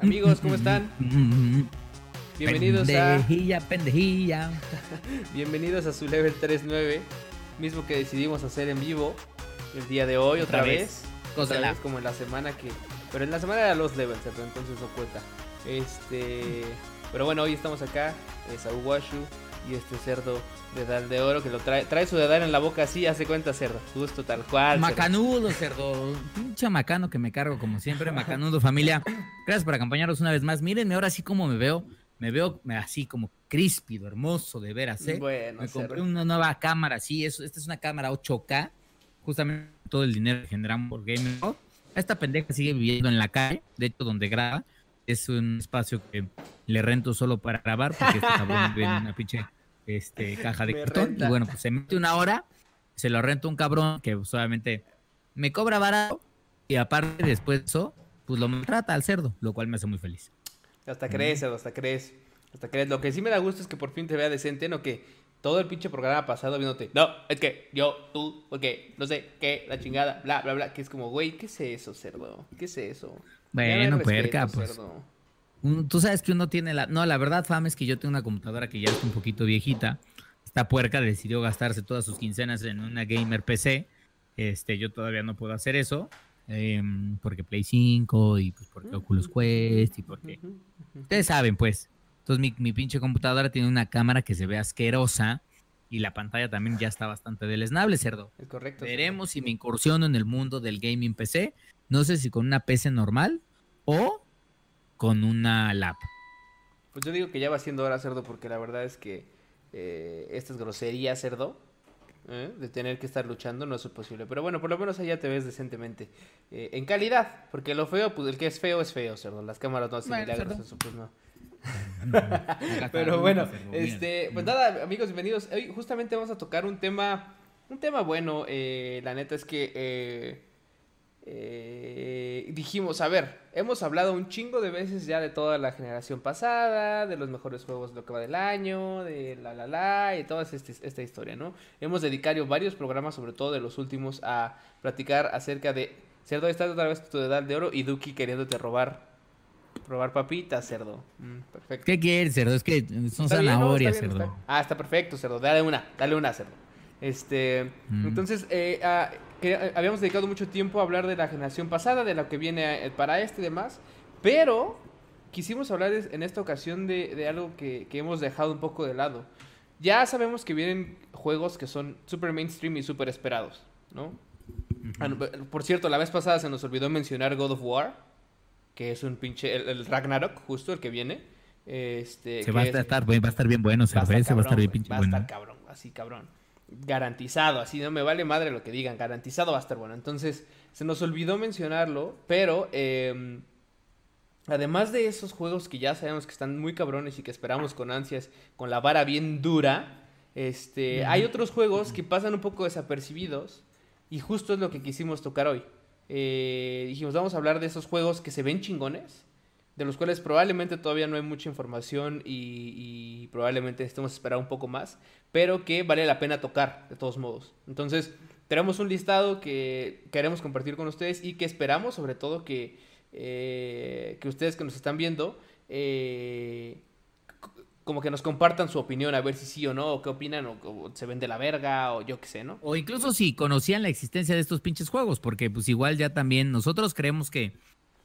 Amigos, ¿cómo están? Bienvenidos pendejilla, pendejilla. Bienvenidos a su level 39, mismo que decidimos hacer en vivo el día de hoy otra, vez. Otra vez como en la semana que pero en la semana era los levels, entonces no cuenta. Este, pero bueno, hoy estamos acá, es Aguashu y este cerdo de Dal de Oro que lo trae, trae su dedal en la boca así, hace cuenta cerdo, justo tal cual. Macanudo, cerdo. Pinche macano que me cargo como siempre, macanudo familia. Gracias por acompañarnos una vez más. Mírenme ahora sí como me veo. Me veo así como críspido, hermoso de veras, ¿eh? Bueno, me compré una nueva cámara, sí, esta es una cámara 8K. Justamente todo el dinero que generamos por Gaming Esta pendeja sigue viviendo en la calle, de hecho, donde graba. Es un espacio que le rento solo para grabar, porque este cabrón vive en una pinche este, caja de cartón. Y bueno, pues se mete una hora, se lo rento un cabrón que solamente me cobra barato y aparte después de eso, pues lo maltrata al cerdo, lo cual me hace muy feliz. Hasta crees, hasta crees. Hasta crees. Lo que sí me da gusto es que por fin te vea decente, no que todo el pinche programa pasado viéndote. No, es que yo, tú, porque no sé qué, la chingada, bla, bla, bla. Que es como, güey, ¿qué es eso, cerdo? ¿Qué es eso? Bueno, puerca, pues. Tú sabes que uno tiene la. No, la verdad, Fam, es que yo tengo una computadora que ya está un poquito viejita. Esta puerca decidió gastarse todas sus quincenas en una gamer PC. Este, yo todavía no puedo hacer eso. Em, porque Play 5 y pues porque Oculus Quest y porque. Ustedes saben, pues. Entonces, mi, mi pinche computadora tiene una cámara que se ve asquerosa y la pantalla también ya está bastante deleznable, cerdo. Es correcto. Veremos si me incursiono en el mundo del gaming PC. No sé si con una PC normal o con una lap. Pues yo digo que ya va siendo hora, cerdo, porque la verdad es que eh, estas groserías, cerdo, ¿eh? de tener que estar luchando no es posible. Pero bueno, por lo menos allá te ves decentemente. Eh, en calidad, porque lo feo, pues el que es feo es feo, cerdo. Las cámaras no hacen milagros, eso pues no. Pero bueno, este, pues nada, amigos, bienvenidos. Hoy justamente vamos a tocar un tema, un tema bueno. la neta es que eh, dijimos, a ver, hemos hablado un chingo de veces ya de toda la generación pasada, de los mejores juegos de lo que va del año, de la la la y toda este, esta historia, ¿no? Hemos dedicado varios programas, sobre todo de los últimos, a platicar acerca de Cerdo, estás otra vez tu edad de oro y Duki queriéndote robar robar papitas, cerdo. Mm, perfecto. ¿Qué quieres, cerdo? Es que son zanahorias, cerdo. Ah, está perfecto, cerdo. Dale una, dale una, cerdo. Este, mm. entonces, eh, ah, que eh, habíamos dedicado mucho tiempo a hablar de la generación pasada, de lo que viene eh, para este y demás, pero quisimos hablar en esta ocasión de, algo que, hemos dejado un poco de lado. Ya sabemos que vienen juegos que son super mainstream y super esperados, ¿no? Ah, por cierto, la vez pasada se nos olvidó mencionar God of War, que es un pinche, el, Ragnarok, justo el que viene. Este, se va, a estar, va a estar bien bueno, se va a estar bien pinche Va a estar cabrón, así cabrón garantizado, así no me vale madre lo que digan, garantizado va a estar bueno. Entonces, se nos olvidó mencionarlo, pero em, además de esos juegos que ya sabemos que están muy cabrones y que esperamos con ansias, con la vara bien dura, este, hay otros juegos que pasan un poco desapercibidos y justo es lo que quisimos tocar hoy. Eh, dijimos, vamos a hablar de esos juegos que se ven chingones, de los cuales probablemente todavía no hay mucha información y, probablemente estemos esperar un poco más, pero que vale la pena tocar de todos modos. Entonces, tenemos un listado que queremos compartir con ustedes y que esperamos sobre todo que, eh, que ustedes que nos están viendo, eh, como que nos compartan su opinión, a ver si sí o no, o qué opinan, o, o, se ven de la verga, o yo qué sé, ¿no? O incluso si conocían la existencia de estos pinches juegos, porque pues igual ya también nosotros creemos que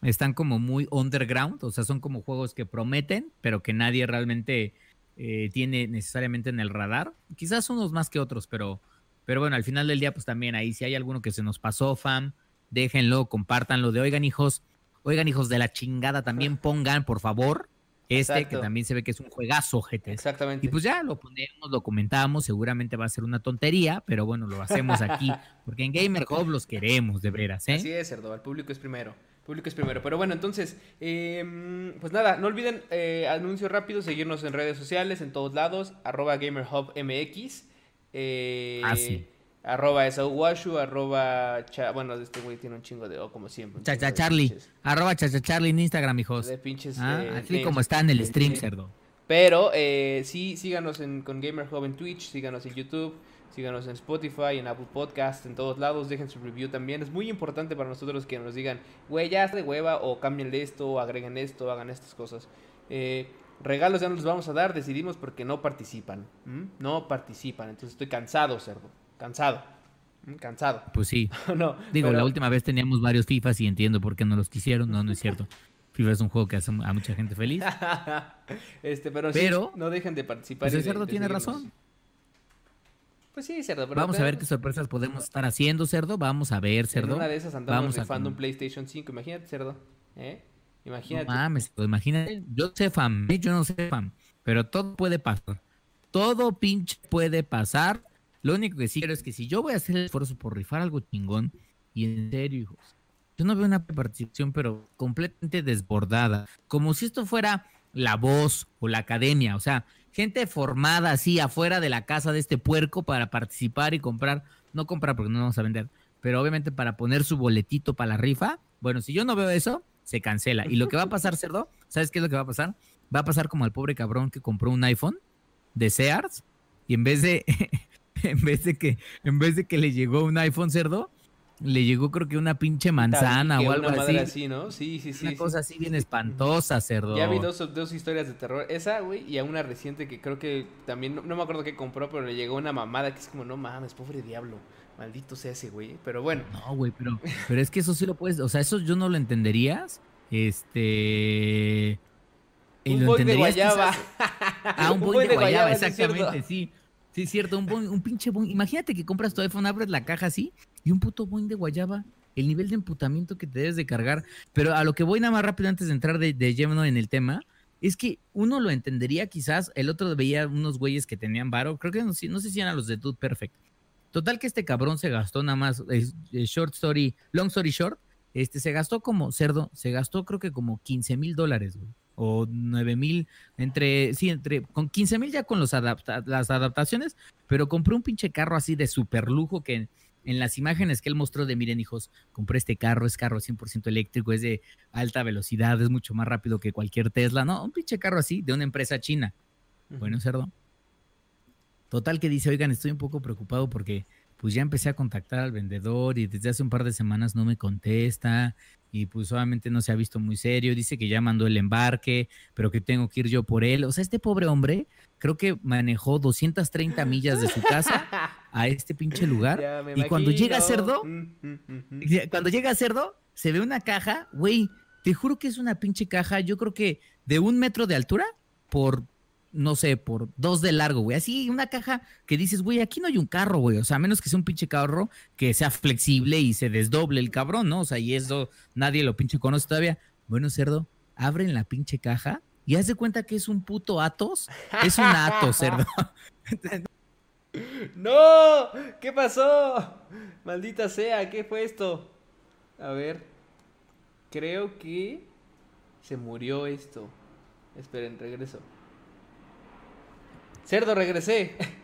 están como muy underground, o sea, son como juegos que prometen, pero que nadie realmente eh, tiene necesariamente en el radar. Quizás unos más que otros, pero, pero bueno, al final del día, pues también ahí si hay alguno que se nos pasó, fam, déjenlo, compártanlo de, oigan hijos, oigan hijos de la chingada, también pongan, por favor, este, que también se ve que es un juegazo, gente. Exactamente. Y pues ya lo ponemos, lo comentamos, seguramente va a ser una tontería, pero bueno, lo hacemos aquí, porque en Gamer Hub los queremos, de veras, ¿eh? Así es, Cerdo, el público es primero. Público es primero. Pero bueno, entonces, em, pues nada, no olviden, eh, anuncio rápido, seguirnos en redes sociales, en todos lados, arroba GamerHubMX. Eh, ah, sí. Arroba Esauwashu, arroba, bueno, este güey tiene un chingo de O como siempre. Chacha Charlie, arroba Chacha Charlie en Instagram, hijos. De pinches. Ah, eh, así como está en el stream, cerdo. Pero eh, sí, síganos en, con GamerHub en Twitch, síganos en YouTube. Síganos en Spotify, en Apple Podcast, en todos lados. Dejen su review también. Es muy importante para nosotros que nos digan, güey, ya está de hueva, o cámbienle esto, o agreguen esto, hagan estas cosas. Eh, regalos ya no los vamos a dar, decidimos porque no participan. No participan. Entonces estoy cansado, cerdo. Cansado. Cansado. Pues sí. no, Digo, la última vez teníamos varios FIFAs y entiendo por qué no los quisieron. No, no es cierto. FIFA es un juego que hace a mucha gente feliz. este, pero, sí, no dejen de participar. Pues el cerdo tiene razón. Pues sí, cerdo. Vamos a ver qué sorpresas podemos estar haciendo, cerdo. Vamos a ver, cerdo. En una de esas andamos rifando un PlayStation 5. Imagínate, cerdo. ¿Eh? Imagínate. No mames, imagínate. Yo sé fan, ¿eh? yo no sé fan. Pero todo puede pasar. Todo pinche puede pasar. Lo único que sí quiero es que si yo voy a hacer el esfuerzo por rifar algo chingón, y en serio, hijos, yo no veo una participación, pero completamente desbordada. Como si esto fuera la voz o la academia. O sea, gente formada así afuera de la casa de este puerco para participar y comprar, no comprar porque no vamos a vender, pero obviamente para poner su boletito para la rifa. Bueno, si yo no veo eso, se cancela. Y lo que va a pasar, cerdo, ¿sabes qué es lo que va a pasar? Va a pasar como al pobre cabrón que compró un iPhone de Sears y en vez de en vez de que en vez de que le llegó un iPhone cerdo, le llegó creo que una pinche manzana o algo así. así. ¿no? Sí, sí, sí. Una cosa así bien espantosa, cerdo. Ya vi dos, dos historias de terror. Esa, güey, y a una reciente que creo que también, no, me acuerdo qué compró, pero le llegó una mamada que es como, no mames, pobre diablo. Maldito sea ese, güey. Pero bueno. No, güey, pero, pero es que eso sí lo puedes, o sea, eso yo no lo entenderías. Este... un boy de guayaba. Ah, un, boy, de, guayaba, exactamente, sí. Sí, cierto, un, un pinche boing. Imagínate que compras tu iPhone, abres la caja así y un puto boing de guayaba. El nivel de emputamiento que te debes de cargar. Pero a lo que voy nada más rápido antes de entrar de, lleno en el tema, es que uno lo entendería quizás, el otro veía unos güeyes que tenían varo, creo que no, no sé si eran los de Dude Perfect. Total que este cabrón se gastó nada más, short story, long story short, este se gastó como cerdo, se gastó creo que como 15 mil dólares, güey o 9 mil, entre, sí, entre, con 15 mil ya con los las adaptaciones, pero compré un pinche carro así de super lujo que en, las imágenes que él mostró de, miren hijos, compré este carro, es carro 100% eléctrico, es de alta velocidad, es mucho más rápido que cualquier Tesla, no, un pinche carro así de una empresa china. Bueno, cerdo. Total que dice, oigan, estoy un poco preocupado porque pues ya empecé a contactar al vendedor y desde hace un par de semanas no me contesta y pues obviamente no se ha visto muy serio, dice que ya mandó el embarque, pero que tengo que ir yo por él. O sea, este pobre hombre creo que manejó 230 millas de su casa a este pinche lugar y cuando llega a Cerdo, mm, mm, mm, cuando llega a Cerdo, se ve una caja, güey, te juro que es una pinche caja, yo creo que de un metro de altura por no sé, por dos de largo, güey. Así, una caja que dices, güey, aquí no hay un carro, güey. O sea, a menos que sea un pinche carro que sea flexible y se desdoble el cabrón, ¿no? O sea, y eso nadie lo pinche conoce todavía. Bueno, cerdo, abren la pinche caja y haz de cuenta que es un puto Atos. Es un Atos, cerdo. ¡No! ¿Qué pasó? Maldita sea, ¿qué fue esto? A ver. Creo que se murió esto. Esperen, regreso. Cerdo, regresé.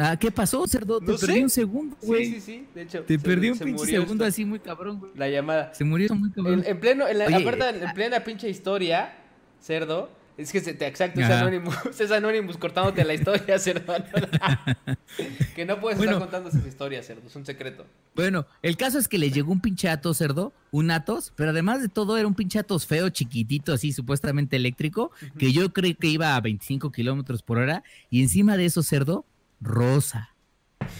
Ah, ¿qué pasó, cerdo? Te perdí un segundo, güey. Sí, sí, sí, de hecho. Te perdí un pinche segundo así muy cabrón, güey. La llamada. Se murió muy cabrón. En, pleno, en la, aparte, en plena pinche historia, cerdo, es que, te, exacto, es Anonymous, es Anonymous cortándote la historia, cerdo. que no puedes estar contando esas historias, cerdo, es un secreto. Bueno, el caso es que le llegó un pinche Atos, cerdo, un Atos, pero además de todo era un pinche Atos feo, chiquitito, así supuestamente eléctrico, que yo creí que iba a 25 kilómetros por hora, y encima de eso, cerdo, rosa.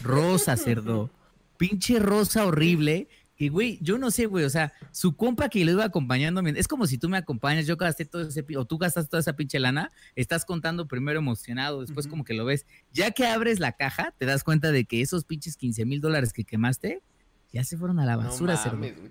Rosa, cerdo. pinche rosa horrible y, güey, yo no sé, güey, o sea, su compa que lo iba acompañando, es como si tú me acompañas, yo gasté todo ese, o tú gastas toda esa pinche lana, estás contando primero emocionado, después como que lo ves. Ya que abres la caja, te das cuenta de que esos pinches 15 mil dólares que quemaste, ya se fueron a la basura,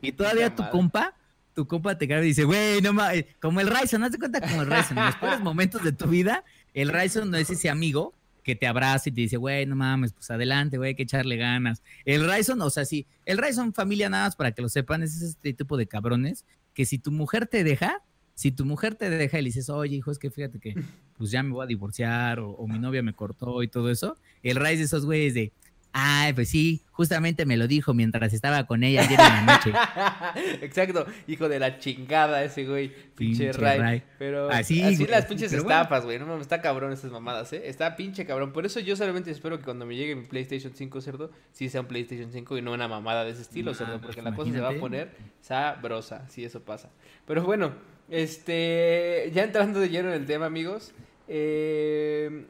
Y todavía tu compa, tu compa te cae y dice, güey, no mames, como el Ryzen, ¿no te cuenta como el Ryzen? En los peores momentos de tu vida, el Ryzen no es ese amigo que te abraza y te dice, güey, no mames, pues adelante, güey, hay que echarle ganas. El Ryzen, o sea, sí, el Ryzen familia nada más para que lo sepan, es este tipo de cabrones que si tu mujer te deja, si tu mujer te deja y le dices, oye, hijo, es que fíjate que pues ya me voy a divorciar o, mi novia me cortó y todo eso, el Ryzen de esos güeyes de, Ay, pues sí, justamente me lo dijo mientras estaba con ella ayer en la noche. Exacto, hijo de la chingada ese güey, pinche, Ray. Pero así, las pinches estafas, güey, no está cabrón estas mamadas, ¿eh? Está pinche cabrón. Por eso yo solamente espero que cuando me llegue mi PlayStation 5, cerdo, sí sea un PlayStation 5 y no una mamada de ese estilo, cerdo, porque la cosa se va a poner sabrosa, si eso pasa. Pero bueno, este, ya entrando de lleno en el tema, amigos, eh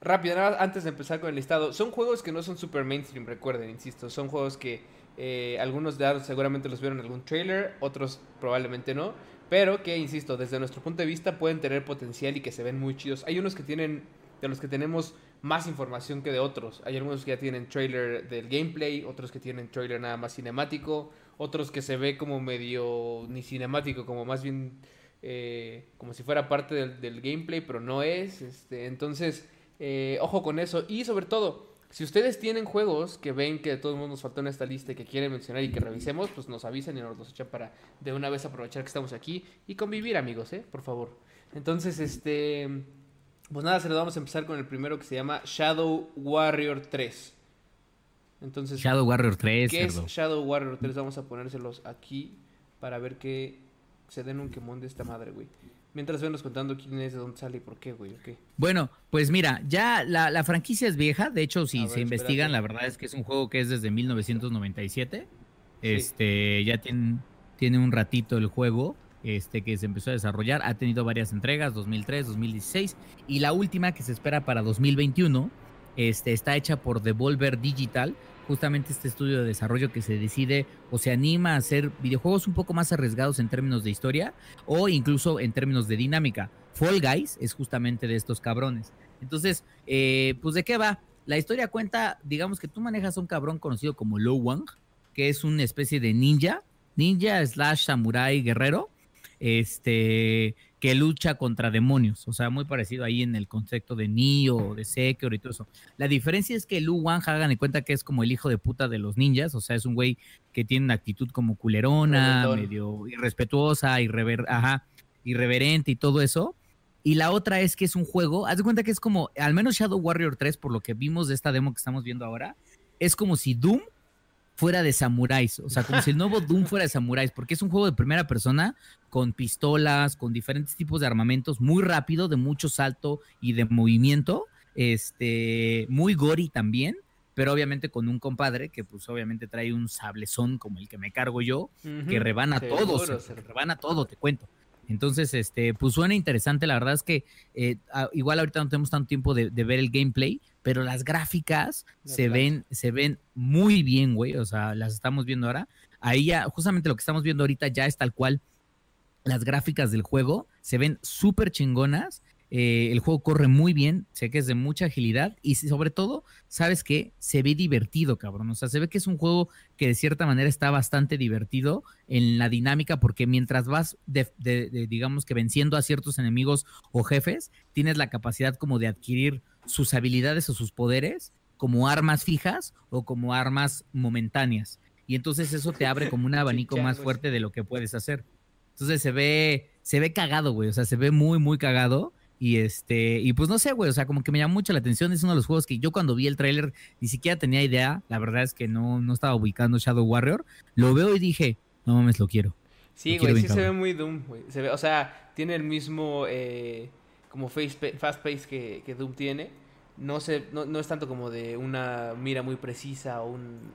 rápido, antes de empezar con el listado, son juegos que no son super mainstream, recuerden, insisto, son juegos que eh, algunos de seguramente los vieron en algún trailer, otros probablemente no, pero que, insisto, desde nuestro punto de vista pueden tener potencial y que se ven muy chidos. Hay unos que tienen, de los que tenemos más información que de otros. Hay algunos que ya tienen trailer del gameplay, otros que tienen trailer nada más cinemático, otros que se ve como medio ni cinemático, como más bien eh, como si fuera parte del, del, gameplay, pero no es. Este, entonces, eh, ojo con eso. Y sobre todo, si ustedes tienen juegos que ven que de todos modos nos faltó en esta lista y que quieren mencionar y que revisemos, pues nos avisan y nos los echan para de una vez aprovechar que estamos aquí y convivir, amigos, ¿eh? Por favor. Entonces, este. Pues nada, se lo vamos a empezar con el primero que se llama Shadow Warrior 3. Entonces, Shadow Warrior 3. ¿Qué es Shadow Warrior 3? Vamos a ponérselos aquí para ver que se den un quemón de esta madre, güey. Mientras venos contando quién es, de dónde sale y por qué, güey. Bueno, pues mira, ya la, franquicia es vieja. De hecho, si se investigan, la verdad es que es un juego que es desde 1997. Este, ya tiene, tiene un ratito el juego este, que se empezó a desarrollar. Ha tenido varias entregas, 2003, 2016. Y la última, que se espera para 2021, este, está hecha por Devolver Digital justamente este estudio de desarrollo que se decide o se anima a hacer videojuegos un poco más arriesgados en términos de historia o incluso en términos de dinámica. Fall Guys es justamente de estos cabrones. Entonces, eh, pues de qué va? La historia cuenta, digamos que tú manejas a un cabrón conocido como Lo Wang, que es una especie de ninja, ninja slash samurai guerrero, este, que lucha contra demonios. O sea, muy parecido ahí en el concepto de Nioh, de Sekiro y todo eso. La diferencia es que Lu Wang, hagan en cuenta que es como el hijo de puta de los ninjas. O sea, es un güey que tiene una actitud como culerona, medio irrespetuosa, irrever ajá, irreverente y todo eso. Y la otra es que es un juego, haz de cuenta que es como, al menos Shadow Warrior 3, por lo que vimos de esta demo que estamos viendo ahora, es como si Doom fuera de samuráis, o sea, como si el nuevo Doom fuera de samuráis, porque es un juego de primera persona con pistolas, con diferentes tipos de armamentos, muy rápido, de mucho salto y de movimiento, este, muy gory también, pero obviamente con un compadre que pues obviamente trae un sablezón como el que me cargo yo, que rebana todo, se, rebana todo, te cuento. Entonces, este, pues suena interesante. La verdad es que eh, igual ahorita no tenemos tanto tiempo de, ver el gameplay, pero las gráficas se ven, se ven muy bien, güey. O sea, las estamos viendo ahora. Ahí ya, justamente lo que estamos viendo ahorita ya es tal cual. Las gráficas del juego se ven súper chingonas eh, el juego corre muy bien, sé que es de mucha agilidad y sobre todo, sabes que se ve divertido, cabrón. O sea, se ve que es un juego que de cierta manera está bastante divertido en la dinámica porque mientras vas, digamos que venciendo a ciertos enemigos o jefes, tienes la capacidad como de adquirir sus habilidades o sus poderes como armas fijas o como armas momentáneas. Y entonces eso te abre como un abanico más fuerte de lo que puedes hacer. Entonces se ve, se ve cagado, güey. O sea, se ve muy, muy cagado. Y este, y pues no sé, güey, o sea, como que me llama mucho la atención. Es uno de los juegos que yo cuando vi el tráiler ni siquiera tenía idea. La verdad es que no, no estaba ubicando Shadow Warrior. Lo veo y dije, no mames, lo quiero. Sí, güey, sí se ve muy Doom, güey. Se ve, o sea, tiene el mismo eh, como fast pace que, que Doom tiene. No, sé, no, no es tanto como de una mira muy precisa o un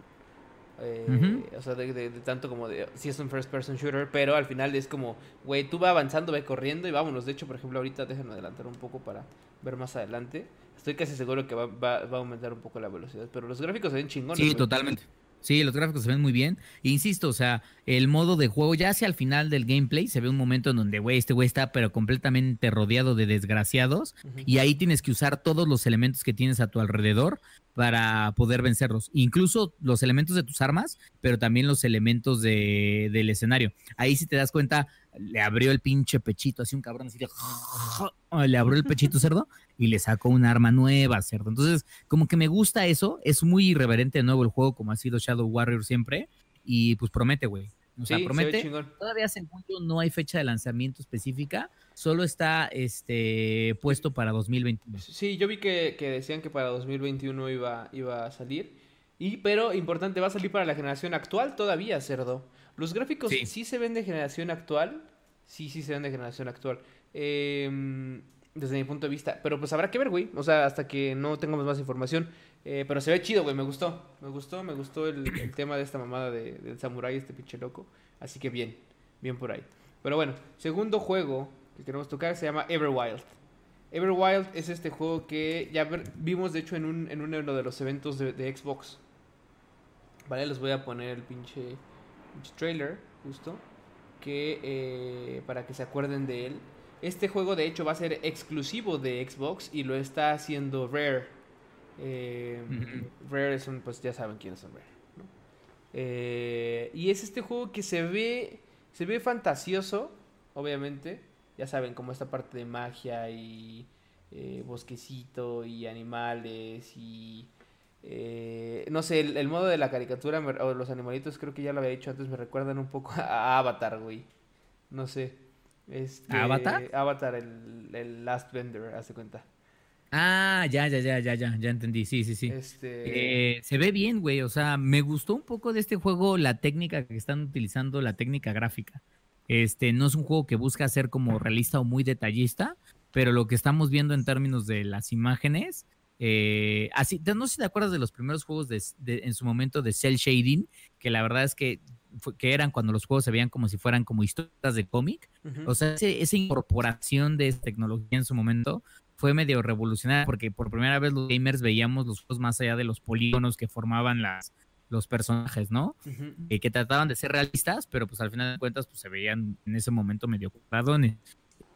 eh, o sea, de, tanto como de, si es un first person shooter, pero al final es como, güey, tú va avanzando, va corriendo y vámonos. De hecho, por ejemplo, ahorita déjenme adelantar un poco para ver más adelante. Estoy casi seguro que va, va, a aumentar un poco la velocidad, pero los gráficos se ven chingones. Sí, totalmente. Sí, los gráficos se ven muy bien. insisto, o sea, el modo de juego, ya hacia el final del gameplay, se ve un momento en donde, güey, este güey está pero completamente rodeado de desgraciados. Y ahí tienes que usar todos los elementos que tienes a tu alrededor para poder vencerlos. Incluso los elementos de tus armas, pero también los elementos de, del escenario. Ahí si te das cuenta, le abrió el pinche pechito, así un cabrón así le abrió el pechito cerdo y le sacó un arma nueva, cerdo. Entonces, como que me gusta eso, es muy irreverente de nuevo el juego, como ha sido Shadow Warrior siempre, y pues promete, güey. O sea, promete. Todavía según yo no hay fecha de lanzamiento específica, solo está este puesto para 2021. Sí, yo vi que, decían que para 2021 iba, iba a salir. Y, pero, importante, va a salir para la generación actual todavía, cerdo. Los gráficos sí, Sí. se ven de generación actual. Sí, sí se ven de generación actual. Em, desde mi punto de vista. Pero pues habrá que ver, güey. O sea, hasta que no tengamos más información. Eh, pero se ve chido, güey. Me gustó. Me gustó, me gustó el, el tema de esta mamada de, del samurái, este pinche loco. Así que bien, bien por ahí. Pero bueno, segundo juego que queremos tocar se llama Everwild. Everwild es este juego que ya vimos, de hecho, en, un, en uno de los eventos de, de Xbox. Vale, les voy a poner el pinche trailer, justo. Que eh, para que se acuerden de él. Este juego, de hecho, va a ser exclusivo de Xbox y lo está haciendo Rare. Eh. Rare es un, pues ya saben quiénes son Rare. ¿no? Eh, y es este juego que se ve, se ve fantasioso, obviamente. Ya saben, como esta parte de magia y eh, bosquecito y animales y... eh, no sé, el, el modo de la caricatura o los animalitos creo que ya lo había dicho antes, me recuerdan un poco a Avatar, güey. No sé. Este, ¿Avatar? Avatar, el, el Last Bender, hace cuenta. Ah, ya, ya, ya, ya, ya, ya entendí. Sí, sí, sí. Este... Eh, se ve bien, güey. O sea, me gustó un poco de este juego la técnica que están utilizando, la técnica gráfica. Este, no es un juego que busca ser como realista o muy detallista, pero lo que estamos viendo en términos de las imágenes, eh, así, no sé si te acuerdas de los primeros juegos de, de- en su momento de cel shading, que la verdad es que, fue- que eran cuando los juegos se veían como si fueran como historias de cómic. O sea, ese- esa incorporación de esa tecnología en su momento fue medio revolucionaria porque por primera vez los gamers veíamos los juegos más allá de los polígonos que formaban las, los personajes, ¿no? Eh, que trataban de ser realistas, pero pues al final de cuentas pues se veían en ese momento medio cuadradones.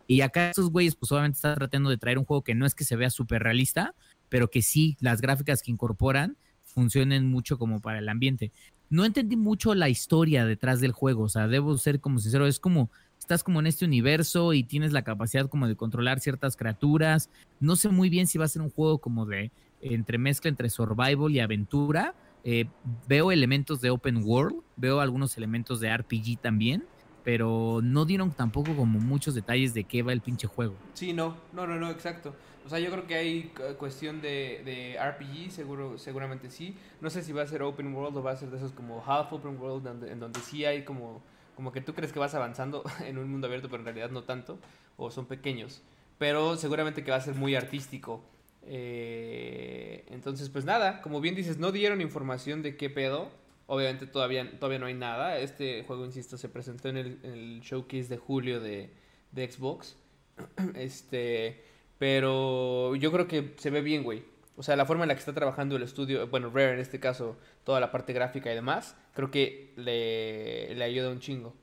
Y acá estos güeyes pues obviamente están tratando de traer un juego que no es que se vea súper realista, pero que sí, las gráficas que incorporan funcionen mucho como para el ambiente. No entendí mucho la historia detrás del juego, o sea, debo ser como sincero, es como estás como en este universo y tienes la capacidad como de controlar ciertas criaturas. No sé muy bien si va a ser un juego como de entremezcla entre survival y aventura. Eh, veo elementos de open world, veo algunos elementos de RPG también, pero no dieron tampoco como muchos detalles de qué va el pinche juego. Sí, no, no, no, no, exacto. O sea, yo creo que hay cu- cuestión de, RPG, seguro, seguramente sí. No sé si va a ser open world o va a ser de esos como half open world, en donde sí hay como, como que tú crees que vas avanzando en un mundo abierto, pero en realidad no tanto, o son pequeños. Pero seguramente que va a ser muy artístico. Eh, entonces, pues nada, como bien dices, no dieron información de qué pedo. Obviamente todavía, todavía no hay nada. Este juego, insisto, se presentó en el, en el showcase de julio de, de Xbox. Este, pero yo creo que se ve bien, güey. O sea, la forma en la que está trabajando el estudio, bueno, Rare en este caso, toda la parte gráfica y demás, creo que le, le ayuda un chingo.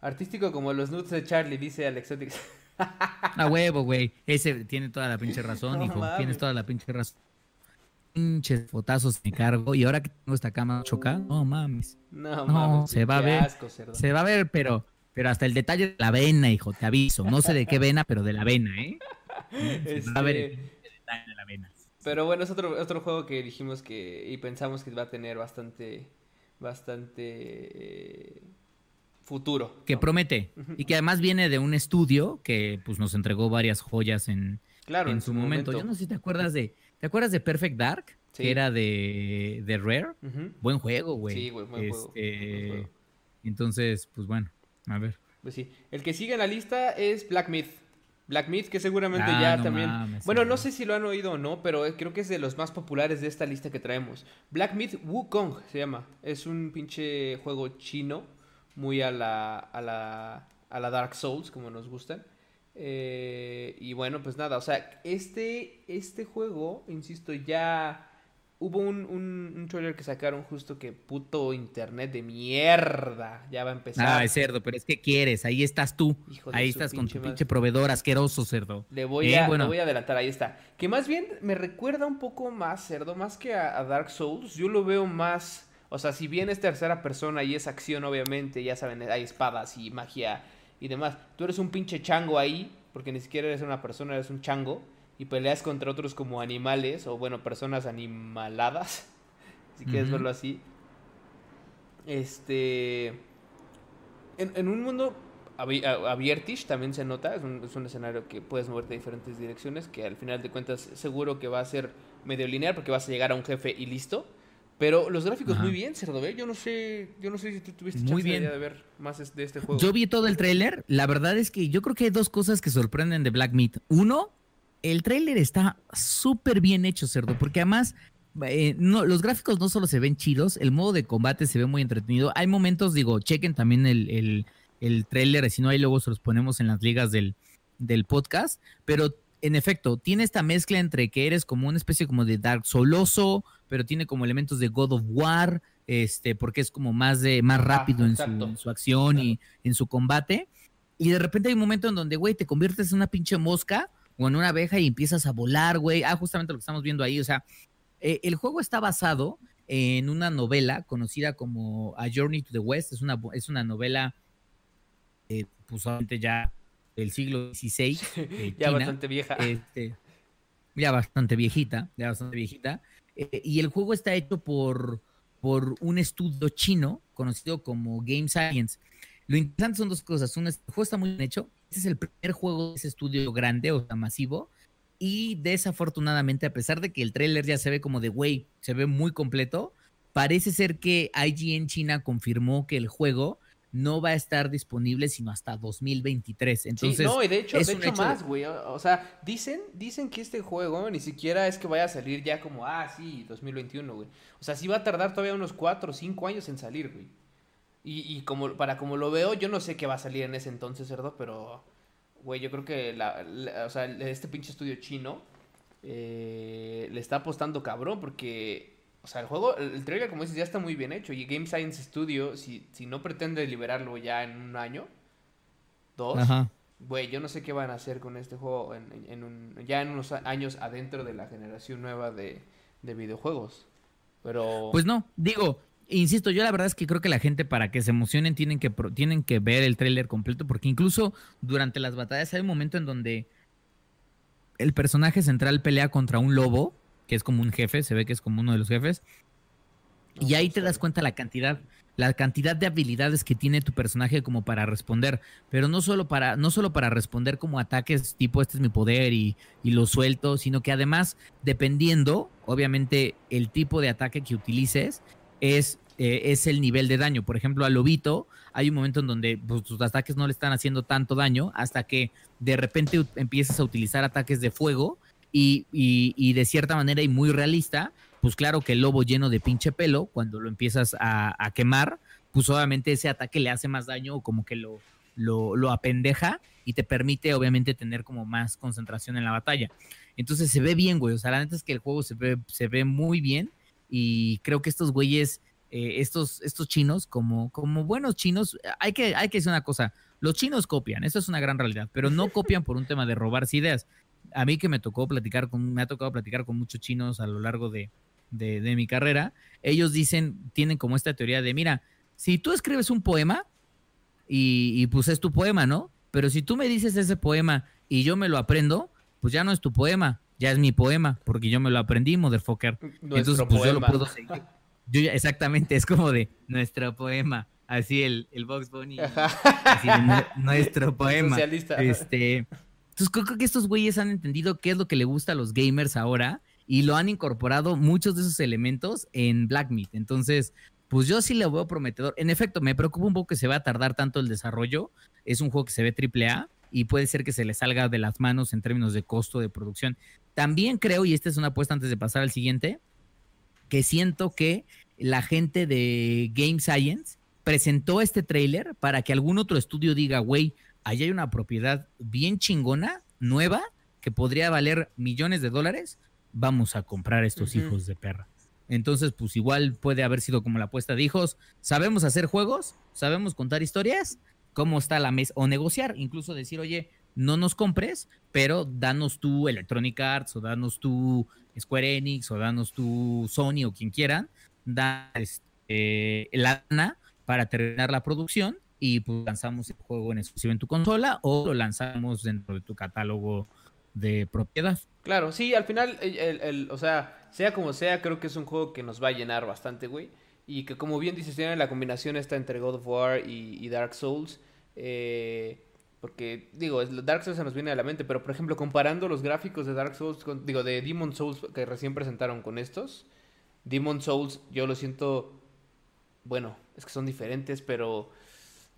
Artístico como los nudes de Charlie, dice Alexotix. A huevo, güey. Ese tiene toda la pinche razón, No hijo. Tienes toda la pinche razón. Pinches fotazos me cargo. Y ahora que tengo esta cama choca, no mames. No, No, mames, se va a ver. asco. Se va a ver, pero, pero hasta el detalle de la vena, hijo, te aviso. No sé de qué vena, pero de la vena, ¿eh? Se va a ver el Este, detalle de la vena. Pero bueno, es otro, otro juego que dijimos que y pensamos que va a tener bastante, bastante eh, futuro. Que ¿no? promete. Y que además viene de un estudio que pues nos entregó varias joyas en, Claro, en su momento. Yo no sé si te acuerdas de. ¿Te acuerdas de Perfect Dark? Sí. Que era de, de Rare. Buen juego, güey. Sí, güey, buen juego, Este, buen juego. Entonces, pues bueno, a ver. Pues sí. El que sigue en la lista es Black Myth. Black Myth, que seguramente Ah, ya no también. mames, bueno, no sé si lo han oído o no, pero creo que es de los más populares de esta lista que traemos. Black Myth Wukong se llama. Es un pinche juego chino, muy a la, a la, a la Dark Souls, como nos gustan. Eh, y bueno, pues nada, o sea, este, este juego, insisto, ya hubo un, un, un trailer que sacaron justo que puto internet de mierda ya va a empezar. Ah, es cerdo, pero es que quieres, ahí estás tú. Hijo Ahí estás con tu pinche proveedor asqueroso, cerdo. Le voy, Eh, a, bueno. le voy a adelantar, ahí está. Que más bien me recuerda un poco más, cerdo, más que a, a Dark Souls. Yo lo veo más. O sea, si bien es tercera persona y es acción, obviamente, ya saben, hay espadas y magia y demás. Tú eres un pinche chango ahí, porque ni siquiera eres una persona, eres un chango. Y peleas contra otros como animales, o bueno, personas animaladas. Si quieres Ujú. verlo así. Este. En, en un mundo abi- a- abiertish también se nota, es un, es un escenario que puedes moverte en diferentes direcciones, que al final de cuentas seguro que va a ser medio lineal porque vas a llegar a un jefe y listo. Pero los gráficos muy bien, Cerdo, ¿eh? Yo no sé, yo no sé si tú tuviste muy bien. de ver más de este juego. Yo vi todo el tráiler. La verdad es que yo creo que hay dos cosas que sorprenden de Black Meat. Uno, el tráiler está súper bien hecho, Cerdo, porque además eh, no, los gráficos no solo se ven chidos, el modo de combate se ve muy entretenido. Hay momentos, digo, chequen también el, el, el tráiler, si no hay luego se los ponemos en las ligas del, del podcast, pero en efecto, tiene esta mezcla entre que eres como una especie como de Dark Soloso, pero tiene como elementos de God of War, este, porque es como más de más rápido en, su, acción y en su combate. Y de repente hay un momento en donde, güey, te conviertes en una pinche mosca o en una abeja y empiezas a volar, güey. Ah, justamente lo que estamos viendo ahí. O sea, eh, el juego está basado en una novela conocida como A Journey to the West. Es una, es una novela, eh, pues ya del siglo XVI. ya bastante vieja. Este, ya bastante viejita, ya bastante viejita. Eh, y el juego está hecho por, por un estudio chino conocido como Game Science. Lo interesante son dos cosas. Uno, el juego está muy bien hecho. Este es el primer juego de ese estudio grande, o sea, masivo. Y desafortunadamente, a pesar de que el tráiler ya se ve como de, güey, se ve muy completo, parece ser que IGN China confirmó que el juego no va a estar disponible sino hasta 2023. Entonces, no, y de hecho, de hecho, más, güey. O sea, dicen, dicen que este juego ni siquiera es que vaya a salir ya como, ah, sí, 2021, güey. O sea, sí va a tardar todavía unos 4 o 5 años en salir, güey. Y, y como, para como lo veo, yo no sé qué va a salir en ese entonces, cerdo, pero, güey, yo creo que la, o sea, este pinche estudio chino eh, le está apostando cabrón porque o sea, el juego, el, trailer, como dices, ya está muy bien hecho. Y Game Science Studio, si, si no pretende liberarlo ya en un año, dos, güey, yo no sé qué van a hacer con este juego en, un, ya en unos años adentro de la generación nueva de, videojuegos. Pero. Pues no, digo, insisto, yo la verdad es que creo que la gente para que se emocionen tienen que, tienen que ver el tráiler completo, porque incluso durante las batallas hay un momento en donde el personaje central pelea contra un lobo que es como un jefe, se ve que es como uno de los jefes. y ahí te das cuenta la cantidad, la cantidad de habilidades que tiene tu personaje como para responder, pero no solo para, no solo para responder como ataques tipo este es mi poder y, lo suelto, sino que además, dependiendo, obviamente, el tipo de ataque que utilices, es, eh, es el nivel de daño. Por ejemplo, a Lobito hay un momento en donde pues, tus ataques no le están haciendo tanto daño hasta que de repente empiezas a utilizar ataques de fuego y, y, de cierta manera y muy realista, pues claro que el lobo lleno de pinche pelo, cuando lo empiezas a, quemar, pues obviamente ese ataque le hace más daño o como que lo, lo, apendeja y te permite obviamente tener como más concentración en la batalla. Entonces se ve bien, güey. O sea, la neta es que el juego se ve, se ve muy bien y creo que estos güeyes, eh, estos, estos chinos, como, como buenos chinos, hay que, hay que decir una cosa, los chinos copian, eso es una gran realidad, pero no copian por un tema de robarse ideas, a mí que me tocó platicar con, me ha tocado platicar con muchos chinos a lo largo de, mi carrera, ellos dicen, tienen como esta teoría de, mira, si tú escribes un poema y, y pues es tu poema, ¿no? Pero si tú me dices ese poema y yo me lo aprendo, pues ya no es tu poema, ya es mi poema, porque yo me lo aprendí, motherfucker. Entonces, pues yo lo puedo seguir. exactamente, es como de nuestro poema. Así el, el Box Bunny. Así nuestro poema. Socialista. Este, entonces creo que estos güeyes han entendido qué es lo que le gusta a los gamers ahora y lo han incorporado muchos de esos elementos en Black Meat. Entonces, pues yo sí le veo prometedor. En efecto, me preocupa un poco que se va a tardar tanto el desarrollo. Es un juego que se ve triple A y puede ser que se le salga de las manos en términos de costo de producción. También creo, y esta es una apuesta antes de pasar al siguiente, que siento que la gente de Game Science presentó este trailer para que algún otro estudio diga, güey, ahí hay una propiedad bien chingona, nueva, que podría valer millones de dólares, vamos a comprar estos hijos de perra. Entonces, pues igual puede haber sido como la apuesta de hijos, sabemos hacer juegos, sabemos contar historias, cómo está la mesa, o negociar, incluso decir, oye, no nos compres, pero danos tu Electronic Arts, o danos tu Square Enix, o danos tu Sony, o quien quieran, da este, la lana para terminar la producción y pues lanzamos el juego en exclusivo en tu consola o lo lanzamos dentro de tu catálogo de propiedad. Claro, sí, al final, el, o sea, sea como sea, creo que es un juego que nos va a llenar bastante, güey. Y que como bien dices, tiene la combinación esta entre God of War y, Dark Souls. Eh, porque, digo, Dark Souls se nos viene a la mente, pero por ejemplo, comparando los gráficos de Dark Souls, digo, de Demon Souls que recién presentaron con estos, Demon Souls, yo lo siento, bueno, es que son diferentes, pero,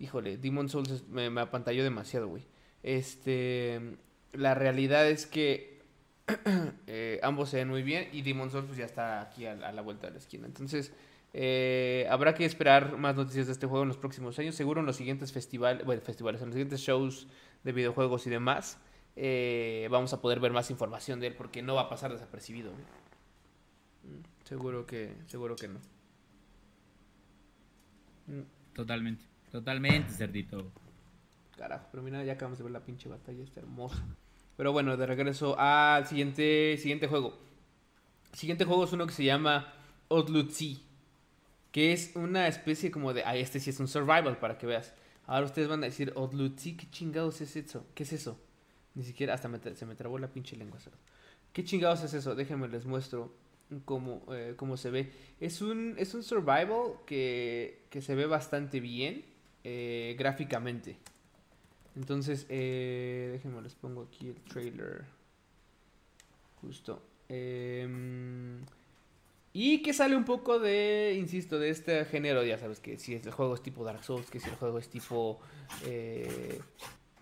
híjole, Demon Souls me, apantalló demasiado, güey. Este, la realidad es que eh, ambos se ven muy bien y Demon Souls pues ya está aquí a, la vuelta de la esquina. Entonces, eh, habrá que esperar más noticias de este juego en los próximos años. Seguro en los siguientes festivales, bueno, festivales, en los siguientes shows de videojuegos y demás, eh, vamos a poder ver más información de él porque no va a pasar desapercibido. Mm, seguro que, seguro que no. Mm. Totalmente, totalmente, cerdito. Carajo, pero mira, ya acabamos de ver la pinche batalla, está hermosa. Pero bueno, de regreso al siguiente, siguiente juego. El siguiente juego es uno que se llama Odlutzi, que es una especie como de... Ah, este sí es un survival, para que veas. Ahora ustedes van a decir, Odlutzi, ¿qué chingados es eso? ¿Qué es eso? Ni siquiera, hasta se me trabó la pinche lengua. ¿Qué chingados es eso? Déjenme les muestro cómo, eh, cómo se ve. Es un, es un survival que, que se ve bastante bien eh, gráficamente. Entonces, eh, déjenme les pongo aquí el trailer. Justo. Em, y que sale un poco de, insisto, de este género, ya sabes que si el juego es tipo Dark Souls, que si el juego es tipo eh,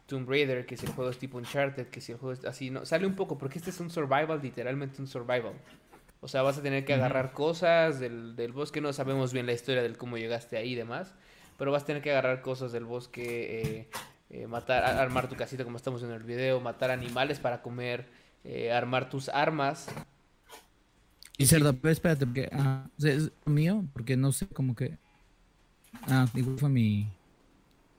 Tomb Raider, que si el juego es tipo Uncharted, que si el juego es así, no, sale un poco, porque este es un survival, literalmente un survival. O sea, vas a tener que agarrar cosas del, del bosque, no sabemos bien la historia del cómo llegaste ahí y demás, pero vas a tener que agarrar cosas del bosque, eh, eh, matar, armar tu casita como estamos en el video, matar animales para comer, eh, armar tus armas. Y cerdo, pero espérate, porque ah, es mío, porque no sé cómo que. Ah, igual fue mi,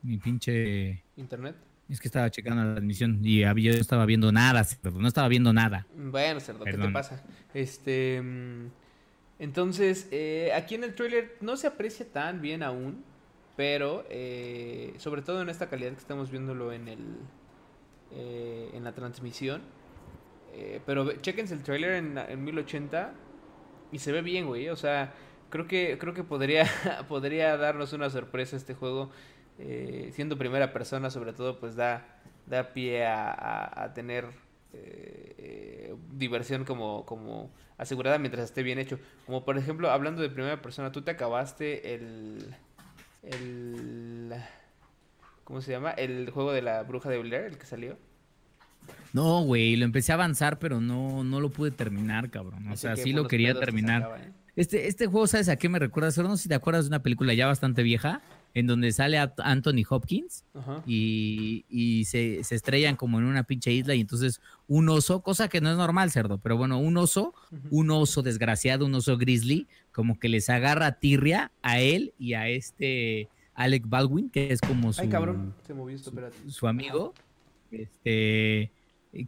mi pinche. ¿Internet? Es que estaba checando la admisión y yo no estaba viendo nada, cerdo, no estaba viendo nada. Bueno, cerdo, ¿qué te pasa? Este. Mm, entonces, eh, aquí en el trailer no se aprecia tan bien aún pero eh, sobre todo en esta calidad que estamos viéndolo en el eh, en la transmisión. Eh, pero chéquense el trailer en, en 1080 y se ve bien, güey. O sea, creo que creo que podría podría darnos una sorpresa este juego siendo primera persona, sobre todo, pues da da pie a, a, tener diversión como como asegurada mientras esté bien hecho. Como por ejemplo, hablando de primera persona, tú te acabaste el el... ¿Cómo se llama? El juego de la bruja de Blair, el que salió. No, güey, lo empecé a avanzar, pero no, no lo pude terminar, cabrón. O sea, sí lo quería terminar. ¿eh? Este, este juego, ¿sabes a qué me recuerda? No sé si te acuerdas de una película ya bastante vieja, en donde sale Anthony Hopkins y, y se, se, estrellan como en una pinche isla y entonces un oso, cosa que no es normal, cerdo, pero bueno, un oso, un oso desgraciado, un oso grizzly, como que les agarra tirria a él y a este Alec Baldwin, que es como su, su amigo. Este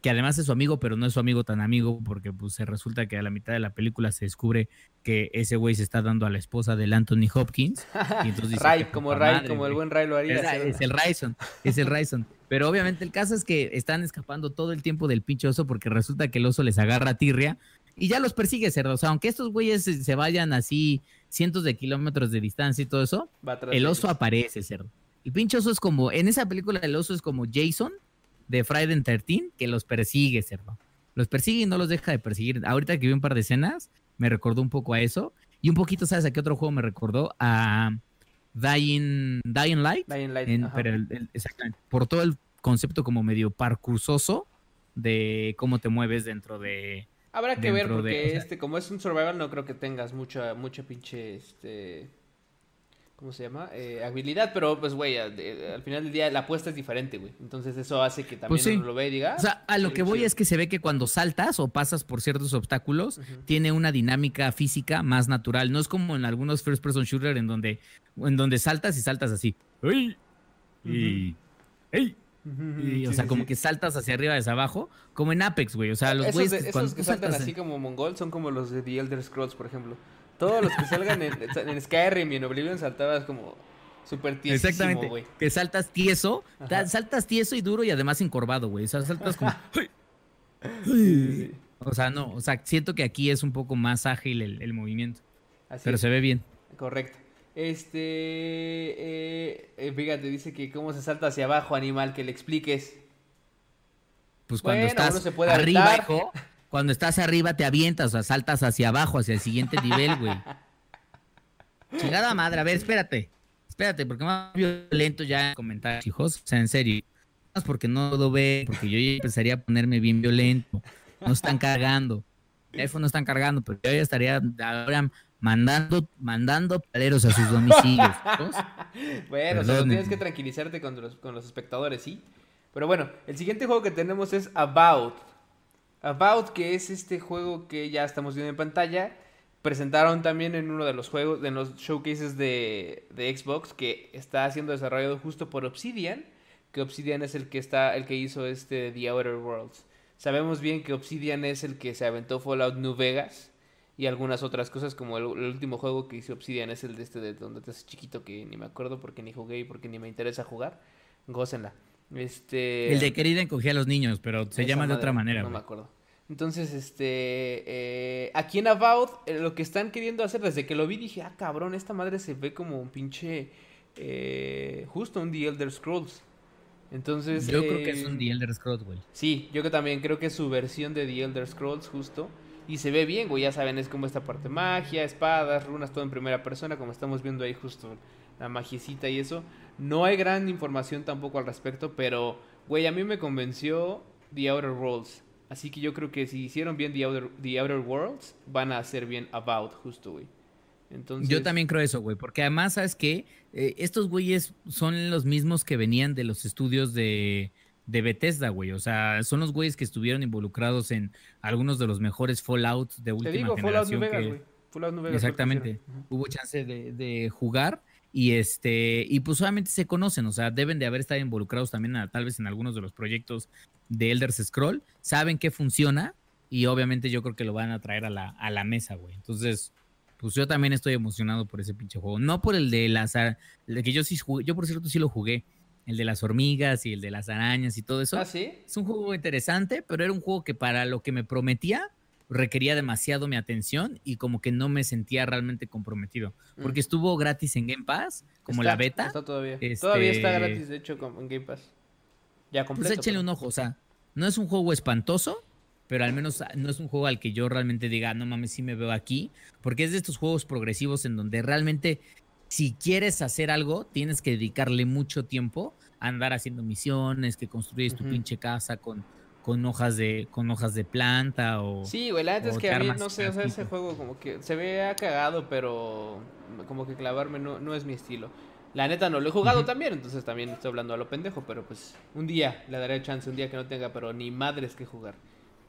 que además es su amigo, pero no es su amigo tan amigo, porque pues se resulta que a la mitad de la película se descubre que ese güey se está dando a la esposa del Anthony Hopkins. Y entonces Ray, como Ray, como el buen Ray lo haría. Es, el Ryson, es el Ryson. Pero obviamente el caso es que están escapando todo el tiempo del pinche oso porque resulta que el oso les agarra tirria y ya los persigue cerdo. O sea, aunque estos güeyes se vayan así cientos de kilómetros de distancia y todo eso, el oso aparece, cerdo. El pinche oso es como, en esa película el oso es como Jason, de Friday 13 que los persigue, cerdo. Los persigue y no los deja de perseguir. Ahorita que vi un par de escenas, me recordó un poco a eso. Y un poquito, ¿sabes a qué otro juego me recordó? A Dying, Dying Light. Dying Light. exactamente. Por todo el concepto como medio parcursoso de cómo te mueves dentro de. Habrá que ver porque este, como es un survival, no creo que tengas mucha, mucha pinche este ¿cómo se llama? Eh, habilidad, pero pues, güey, al final del día la apuesta es diferente, güey. Entonces eso hace que también pues uno lo vea y diga. O sea, a lo que voy es que se ve que cuando saltas o pasas por ciertos obstáculos, tiene una dinámica física más natural. No es como en algunos first person shooter en donde, en donde saltas y saltas así. ¡Ey! Y. O sea, como que saltas hacia arriba, hacia abajo, como en Apex, güey. O sea, los güeyes. Esos, que saltan así como mongol son como los de The Elder Scrolls, por ejemplo. Todos los que salgan en, Skyrim y en Oblivion saltabas como súper tieso. Exactamente. Güey. Que saltas tieso, saltas tieso y duro y además encorvado, güey. O sea, saltas como. O sea, no, o sea, siento que aquí es un poco más ágil el, movimiento. pero se ve bien. Correcto. Este, eh, eh, fíjate, dice que cómo se salta hacia abajo, animal, que le expliques. Pues cuando estás arriba, hijo, cuando estás arriba te avientas, o sea, saltas hacia abajo, hacia el siguiente nivel, güey. Chingada madre, a ver, espérate. Espérate, porque más violento ya comentar, hijos. O sea, en serio. Más porque no lo ve, porque yo ya empezaría a ponerme bien violento. No están cargando. El teléfono no están cargando, pero yo ya estaría ahora mandando, mandando paleros a sus domicilios. bueno, solo tienes que tranquilizarte con los, con los espectadores, ¿sí? Pero bueno, el siguiente juego que tenemos es About. About, que es este juego que ya estamos viendo en pantalla. Presentaron también en uno de los juegos, en los showcases de, de Xbox, que está siendo desarrollado justo por Obsidian. Que Obsidian es el que está, el que hizo este The Outer Worlds. Sabemos bien que Obsidian es el que se aventó Fallout New Vegas y algunas otras cosas, como el, último juego que hizo Obsidian es el de este de donde te haces chiquito que ni me acuerdo porque ni jugué y porque ni me interesa jugar. Gócenla. Este... El de querida encogía a los niños, pero se llama de otra manera. No me acuerdo. Entonces, este, eh, aquí en About, eh, lo que están queriendo hacer, desde que lo vi dije, ah, cabrón, esta madre se ve como un pinche, eh, justo un The Elder Scrolls. Entonces... Yo creo que es un The Elder Scrolls, güey. Sí, yo que también creo que es su versión de The Elder Scrolls, justo. Y se ve bien, güey, ya saben, es como esta parte magia, espadas, runas, todo en primera persona, como estamos viendo ahí justo la magiecita y eso. No hay gran información tampoco al respecto, pero, güey, a mí me convenció The Outer Worlds. Así que yo creo que si hicieron bien The Outer, The Outer Worlds, van a hacer bien About, justo, güey. Entonces... Yo también creo eso, güey, porque además, ¿sabes qué? Eh, estos güeyes son los mismos que venían de los estudios de, de Bethesda, güey. O sea, son los güeyes que estuvieron involucrados en algunos de los mejores Fallout de última Te digo, generación. Fallout New Vegas, Fallout New Vegas Exactamente. Hubo chance de, de, jugar y este y pues obviamente se conocen, o sea, deben de haber estado involucrados también tal vez en algunos de los proyectos de Elder Scroll, saben que funciona y obviamente yo creo que lo van a traer a la, a la mesa, güey. Entonces, pues yo también estoy emocionado por ese pinche juego. No por el de las... Que yo sí jugué, yo por cierto sí lo jugué. El de las hormigas y el de las arañas y todo eso. ¿Ah, sí? Es un juego interesante, pero era un juego que para lo que me prometía requería demasiado mi atención y como que no me sentía realmente comprometido. Porque mm. estuvo gratis en Game Pass, como la beta. Está todavía. Todavía está este gratis, de hecho, en Game Pass. Ya completo. Pues échenle un ojo, o sea, no es un juego espantoso, pero al menos no es un juego al que yo realmente diga, no mames, sí me veo aquí, porque es de estos juegos progresivos en donde realmente si quieres hacer algo, tienes que dedicarle mucho tiempo a andar haciendo misiones, que construyes tu pinche casa con, con hojas de con hojas de planta o Sí, güey, la verdad es que a mí no sé, o sea, ese juego como que se ve cagado, pero como que clavarme no, no es mi estilo. La neta no lo he jugado también, entonces también estoy hablando a lo pendejo, pero pues un día le daré chance, un día que no tenga, pero ni madres que jugar.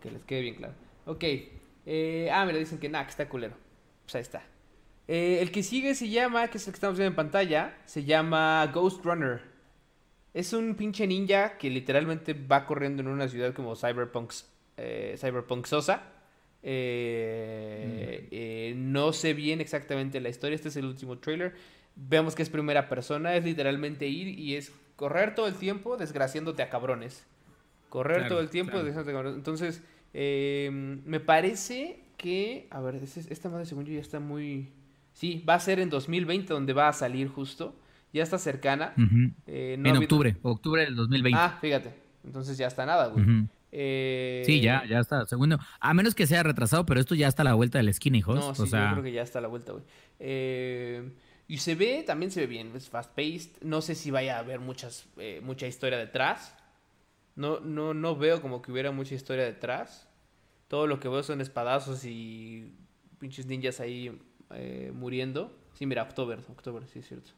Que les quede bien claro. Ok. Eh, ah, me dicen que nada, que está culero. Pues ahí está. Eh, el que sigue se llama, que es el que estamos viendo en pantalla, se llama Ghost Runner. Es un pinche ninja que literalmente va corriendo en una ciudad como Cyberpunk, eh, Cyberpunk Sosa. Eh, mm. no sé bien exactamente la historia, este es el último trailer. Vemos que es primera persona, es literalmente ir y es correr todo el tiempo desgraciándote a cabrones. Correr todo el tiempo desgraciándote a cabrones. Entonces, em, me parece que... A ver, esta madre según yo ya está muy... Sí, va a ser en 2020 donde va a salir justo. Ya está cercana. Eh, en octubre, octubre del 2020. Ah, fíjate. Entonces ya está nada, güey. Eh, sí, ya, ya está. Segundo, a menos que sea retrasado, pero esto ya está a la vuelta de la esquina, hijos. No, sí, yo creo que ya está a la vuelta, güey. Eh, y se ve, también se ve bien, es fast-paced. No sé si vaya a haber muchas, eh, mucha historia detrás. No, no, no veo como que hubiera mucha historia detrás. Todo lo que veo son espadazos y pinches ninjas ahí eh, muriendo. Sí, mira, October, October, sí es cierto.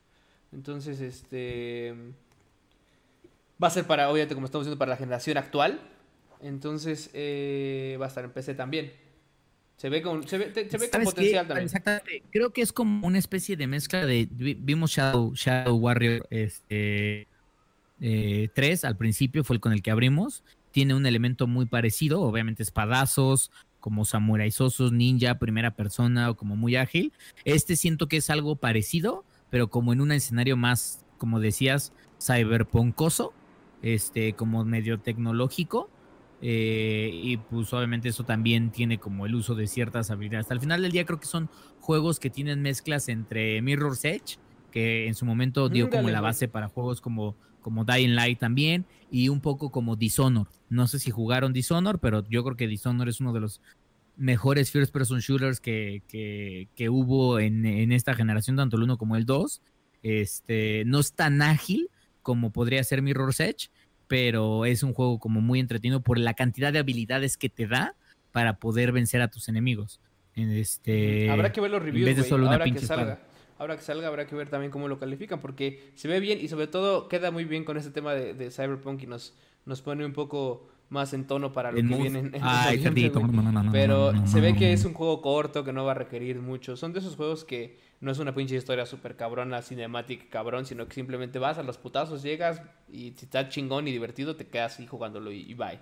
Entonces, este... Va a ser para, obviamente, como estamos viendo, para la generación actual. Entonces, eh, va a estar en PC también. Se ve con, se ve, con potencial también. Exactamente. Creo que es como una especie de mezcla de. Vimos Shadow, Shadow Warrior este, 3 eh, al principio, fue el con el que abrimos. Tiene un elemento muy parecido, obviamente espadazos, como samuraisosos, ninja, primera persona o como muy ágil. Este siento que es algo parecido, pero como en un escenario más, como decías, cyberpunkoso, este, como medio tecnológico eh, y pues obviamente eso también tiene como el uso de ciertas habilidades. Al final del día creo que son juegos que tienen mezclas entre Mirror's Edge, que en su momento dio como la base para juegos como, como Dying Light también y un poco como Dishonor. No sé si jugaron Dishonor, pero yo creo que Dishonor es uno de los mejores first person shooters que, que, hubo en, en, esta generación, tanto el 1 como el 2. Este, no es tan ágil como podría ser Mirror's Edge, pero es un juego como muy entretenido por la cantidad de habilidades que te da para poder vencer a tus enemigos. Este, habrá que ver los reviews, ahora que salga. Ahora que salga habrá que ver también cómo lo califican, porque se ve bien y sobre todo queda muy bien con este tema de, Cyberpunk y nos, nos pone un poco más en tono para lo que viene en, Ay, Pero se ve que es un juego corto que no va a requerir mucho. Son de esos juegos que no es una pinche historia súper cabrona, cinemática cabrón, sino que simplemente vas a los putazos, llegas y si está chingón y divertido te quedas ahí jugándolo y, bye.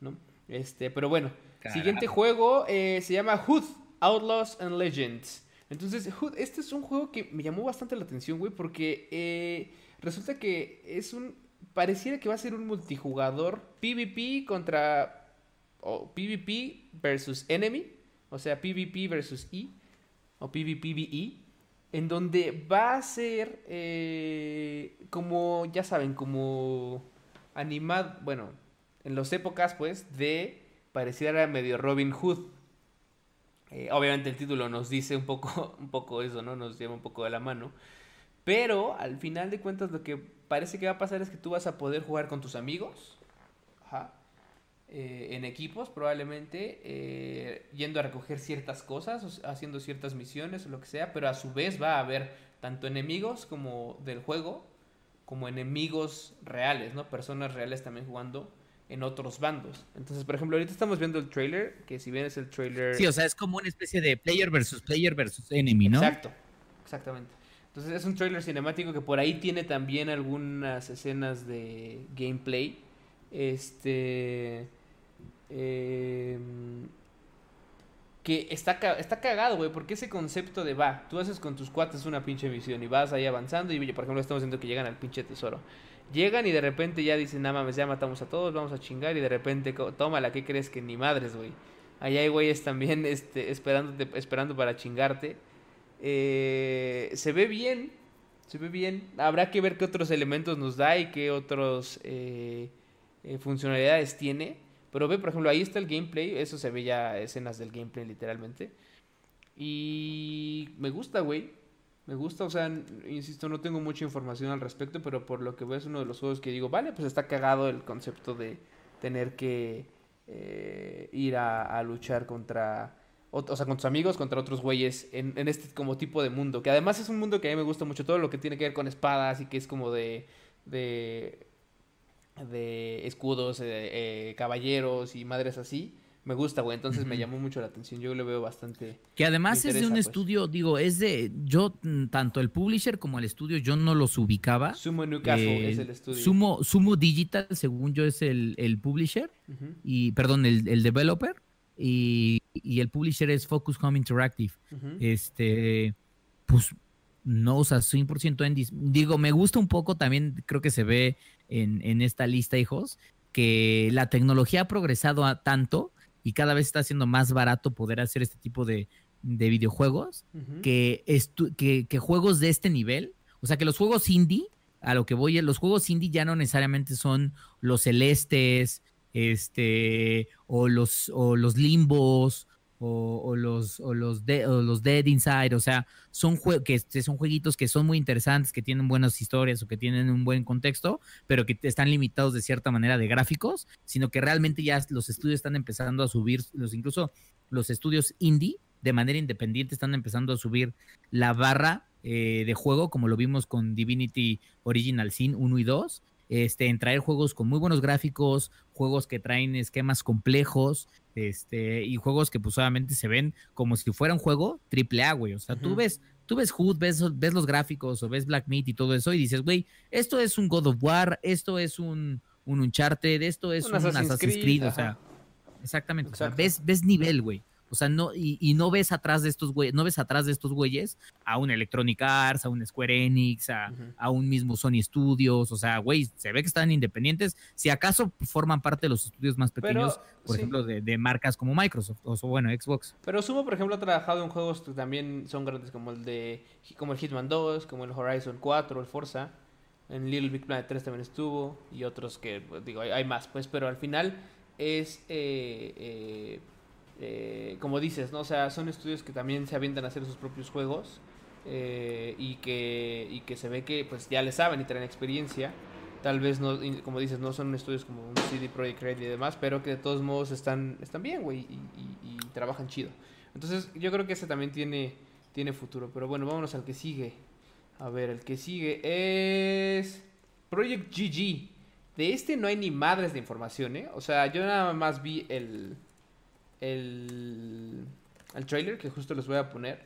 ¿no? Este, pero bueno, siguiente juego eh, se llama Hood, Outlaws and Legends. Entonces, este es un juego que me llamó bastante la atención, güey, porque eh, resulta que es un... Pareciera que va a ser un multijugador PvP contra... o PvP versus Enemy, o sea, PvP versus E, o PvPvE, en donde va a ser eh, como, ya saben, como animado, bueno, en las épocas, pues, de pareciera medio Robin Hood. Eh, obviamente el título nos dice un poco, un poco eso, ¿no? Nos lleva un poco de la mano. Pero al final de cuentas lo que parece que va a pasar es que tú vas a poder jugar con tus amigos. Ajá. Eh, en equipos probablemente, eh, yendo a recoger ciertas cosas, haciendo ciertas misiones o lo que sea, pero a su vez va a haber tanto enemigos como del juego, como enemigos reales, ¿no? Personas reales también jugando en otros bandos. Entonces, por ejemplo, ahorita estamos viendo el trailer, que si bien es el trailer... Sí, o sea, es como una especie de player versus player versus enemy, ¿no? Exacto, exactamente. Entonces es un trailer cinemático que por ahí tiene también algunas escenas de gameplay. Este eh, que está, está cagado, güey, porque ese concepto de va, tú haces con tus cuates una pinche misión y vas ahí avanzando y, por ejemplo, estamos viendo que llegan al pinche tesoro. Llegan y de repente ya dicen, nada mames, ya matamos a todos, vamos a chingar y de repente, toma la que crees que ni madres, güey? Allá hay güeyes también este, esperando para chingarte. Eh, se ve bien, se ve bien. Habrá que ver qué otros elementos nos da y qué otras eh, funcionalidades tiene. Pero ve, por ejemplo, ahí está el gameplay. Eso se ve ya escenas del gameplay literalmente. Y me gusta, güey. Me gusta, o sea, insisto, no tengo mucha información al respecto, pero por lo que veo es uno de los juegos que digo, vale, pues está cagado el concepto de tener que eh, ir a, luchar contra, o, sea, con tus amigos, contra otros güeyes en, en, este como tipo de mundo, que además es un mundo que a mí me gusta mucho, todo lo que tiene que ver con espadas y que es como de, de de escudos, eh, caballeros y madres así. Me gusta, güey. Entonces me llamó mucho la atención. Yo lo veo bastante. Que además es de un pues. estudio, digo, es de. Yo, mm, tanto el publisher como el estudio, yo no los ubicaba. Sumo Newcastle es el estudio. Sumo, Sumo Digital, según yo, es el, el publisher. Y, perdón, el, el developer. Y, y, el publisher es Focus Home Interactive. Este. Pues no, o sea, 100% indies. Digo, me gusta un poco también, creo que se ve en, esta lista, hijos, que la tecnología ha progresado a tanto y cada vez está siendo más barato poder hacer este tipo de, videojuegos que, que, juegos de este nivel, o sea, que los juegos indie, a lo que voy, los juegos indie ya no necesariamente son los celestes, este, o los, o los limbos, o, los, o, los los Dead Inside, o sea, son, que son jueguitos que son muy interesantes, que tienen buenas historias o que tienen un buen contexto, pero que están limitados de cierta manera de gráficos, sino que realmente ya los estudios están empezando a subir, los, incluso los estudios indie de manera independiente están empezando a subir la barra eh, de juego, como lo vimos con Divinity Original Sin 1 y 2, este, en traer juegos con muy buenos gráficos, juegos que traen esquemas complejos, este, y juegos que pues obviamente se ven como si fuera un juego triple A, güey. O sea, tú ves, tú ves Hood, ves, ves los gráficos o ves Black Meat y todo eso y dices, güey, esto es un God of War, esto es un, un Uncharted, esto es un, Assassin's, Creed, o sea, exactamente, o sea, ves, ves nivel, güey. O sea, no, y, no ves atrás de estos güeyes, no ves atrás de estos güeyes a un Electronic Arts, a un Square Enix, a, un mismo Sony Studios. O sea, güey, se ve que están independientes. Si acaso forman parte de los estudios más pequeños, por ejemplo, de, marcas como Microsoft o bueno, Xbox. Pero Sumo, por ejemplo, ha trabajado en juegos que también son grandes como el de como el Hitman 2, como el Horizon 4, el Forza. En Little Big Planet 3 también estuvo. Y otros que, pues, digo, hay, más, pues, pero al final es. Eh, eh, eh, como dices, ¿no? O sea, son estudios que también se avientan a hacer sus propios juegos eh, y, que, y que se ve que pues ya le saben y traen experiencia. Tal vez no, como dices, no son estudios como un CD Projekt Red y demás, pero que de todos modos están, están bien, güey, y, trabajan chido. Entonces, yo creo que ese también tiene, tiene futuro. Pero bueno, vámonos al que sigue. A ver, el que sigue es Project GG. De este no hay ni madres de información, ¿eh? O sea, yo nada más vi el, el, el trailer que justo les voy a poner.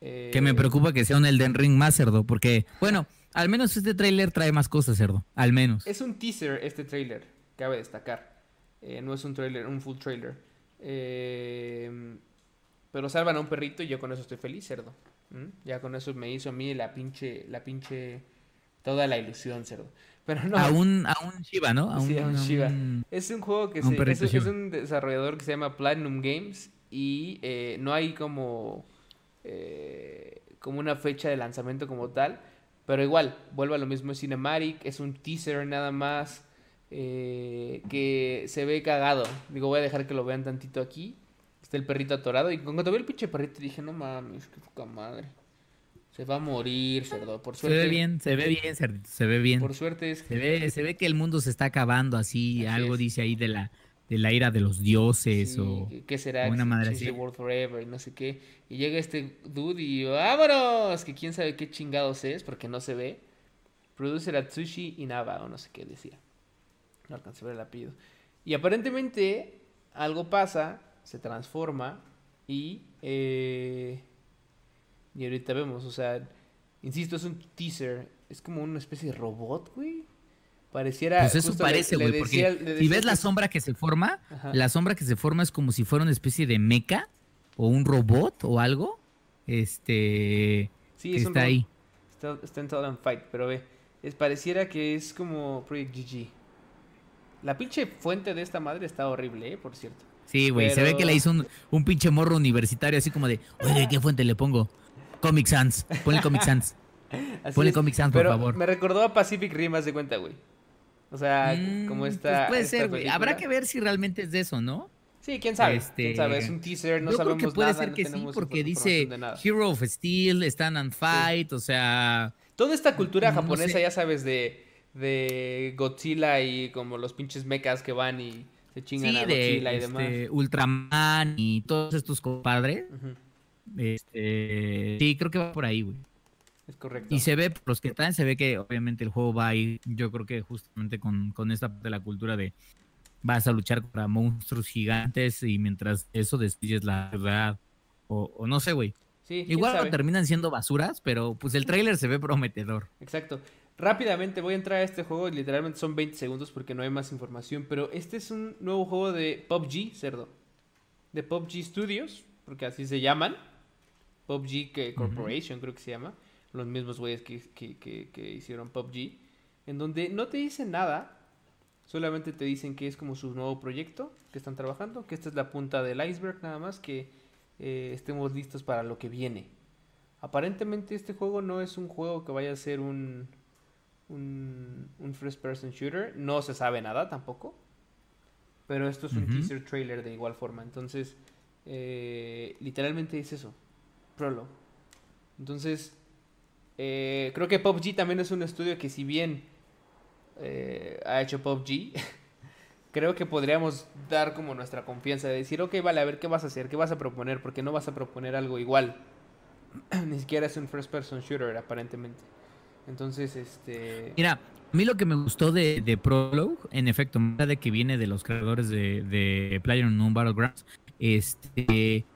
que me preocupa que sea un Elden Ring más cerdo, porque, bueno, al menos este trailer trae más cosas, cerdo. Al menos. Es un teaser este trailer, cabe destacar. Eh, no es un trailer, un full trailer. Eh, pero salvan a un perrito y yo con eso estoy feliz, cerdo. Ya con eso me hizo a mí la pinche, la pinche, toda la ilusión, cerdo. Pero no. A un, a un ¿no? A un, sí, a un Shiva. Es un juego que se, es, es, un desarrollador que se llama Platinum Games y eh, no hay como, eh, como una fecha de lanzamiento como tal. Pero igual, vuelve a lo mismo, es Cinematic, es un teaser nada más eh, que se ve cagado. Digo, voy a dejar que lo vean tantito aquí. Está el perrito atorado y cuando vi el pinche perrito dije, no mames, qué poca madre. Se va a morir, cerdo. Por suerte. Se ve bien, se ve bien, cerdito, se ve bien. Por suerte es que... Se ve, se ve que el mundo se está acabando así, algo dice ahí de la, de la ira de los dioses o... ¿Qué será? Una madre así. World Forever y no sé qué. Y llega este dude y ¡vámonos! Que quién sabe qué chingados es porque no se ve. Producer Atsushi Inaba o no sé qué decía. No alcancé a ver el apellido. Y aparentemente algo pasa, se transforma y... Eh, y ahorita vemos, o sea, insisto, es un teaser. Es como una especie de robot, güey. Pareciera. Pues eso parece, güey, porque si ves la sombra que se forma, la sombra que se forma es como si fuera una especie de mecha o un robot o algo. Este. Sí, está ahí. Está, está en Fight, pero ve. Es, pareciera que es como Project GG. La pinche fuente de esta madre está horrible, ¿eh? Por cierto. Sí, güey, se ve que le hizo un, un pinche morro universitario así como de, oye, ¿qué fuente le pongo? Comic Sans. Ponle Comic Sans. Ponle Comic Sans, por favor. Me recordó a Pacific Rim, de cuenta, güey. O sea, mm, como está. Pues puede ser, güey. Habrá que ver si realmente es de eso, ¿no? Sí, quién sabe. Este... ¿Quién sabe? Es un teaser, no Yo sabemos creo que puede ser que sí, porque dice Hero of Steel, Stand and Fight, o sea. Toda esta cultura japonesa, ya sabes, de, de Godzilla y como los pinches mechas que van y se chingan a Godzilla y demás. Este, Ultraman y todos estos compadres. Este, sí, creo que va por ahí, güey. Es correcto. Y se ve, los que están, se ve que obviamente el juego va a ir, yo creo que justamente con, con esta de la cultura de vas a luchar contra monstruos gigantes y mientras eso destruyes la verdad. O, no sé, güey. Sí, Igual terminan siendo basuras, pero pues el tráiler se ve prometedor. Exacto. Rápidamente voy a entrar a este juego, literalmente son 20 segundos porque no hay más información, pero este es un nuevo juego de PUBG, cerdo. De PUBG Studios, porque así se llaman. PUBG que Corporation, creo que se llama. Los mismos güeyes que, que, que, hicieron PUBG. En donde no te dicen nada. Solamente te dicen que es como su nuevo proyecto que están trabajando. Que esta es la punta del iceberg nada más. Que eh, estemos listos para lo que viene. Aparentemente este juego no es un juego que vaya a ser un, un, un first person shooter. No se sabe nada tampoco. Pero esto es un teaser trailer de igual forma. Entonces, eh, literalmente es eso. Prolo. Entonces, eh, creo que PUBG también es un estudio que si bien eh, ha hecho PUBG, creo que podríamos dar como nuestra confianza de decir, ok, vale, a ver qué vas a hacer, qué vas a proponer, porque no vas a proponer algo igual. Ni siquiera es un first person shooter, aparentemente. Entonces, este... Mira, a mí lo que me gustó de, de Prologue, en efecto, de que viene de los creadores de, de PlayerUnknown Battlegrounds, este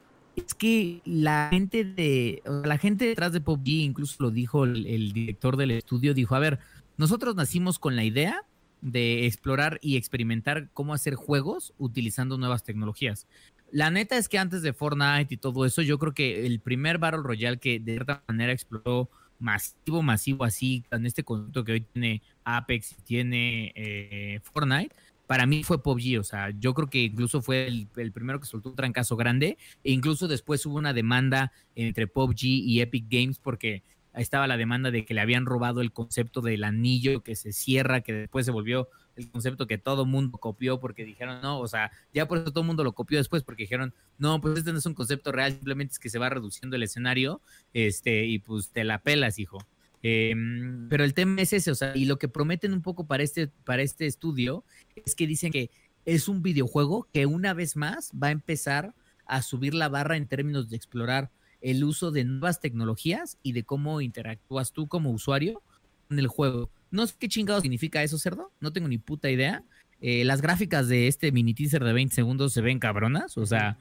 es que la gente de la gente detrás de PUBG, incluso lo dijo el, director del estudio, dijo, a ver, nosotros nacimos con la idea de explorar y experimentar cómo hacer juegos utilizando nuevas tecnologías. la neta es que antes de Fortnite y todo eso, yo creo que el primer Battle Royale que de cierta manera exploró masivo, masivo así, con este concepto que hoy tiene Apex y tiene eh, Fortnite, para mí fue PUBG, o sea, yo creo que incluso fue el, primero que soltó un trancazo grande, e incluso después hubo una demanda entre PUBG y Epic Games porque estaba la demanda de que le habían robado el concepto del anillo que se cierra, que después se volvió el concepto que todo mundo copió porque dijeron, no, o sea, ya por eso todo mundo lo copió después porque dijeron, no, pues este no es un concepto real, simplemente es que se va reduciendo el escenario, este, y pues te la pelas, hijo. Em, pero el tema es ese, o sea, y lo que prometen un poco para este, para este estudio es que dicen que es un videojuego que una vez más va a empezar a subir la barra en términos de explorar el uso de nuevas tecnologías y de cómo interactúas tú como usuario en el juego. No sé qué chingado significa eso, cerdo. No tengo ni puta idea. Eh, las gráficas de este mini teaser de 20 segundos se ven cabronas. O sea,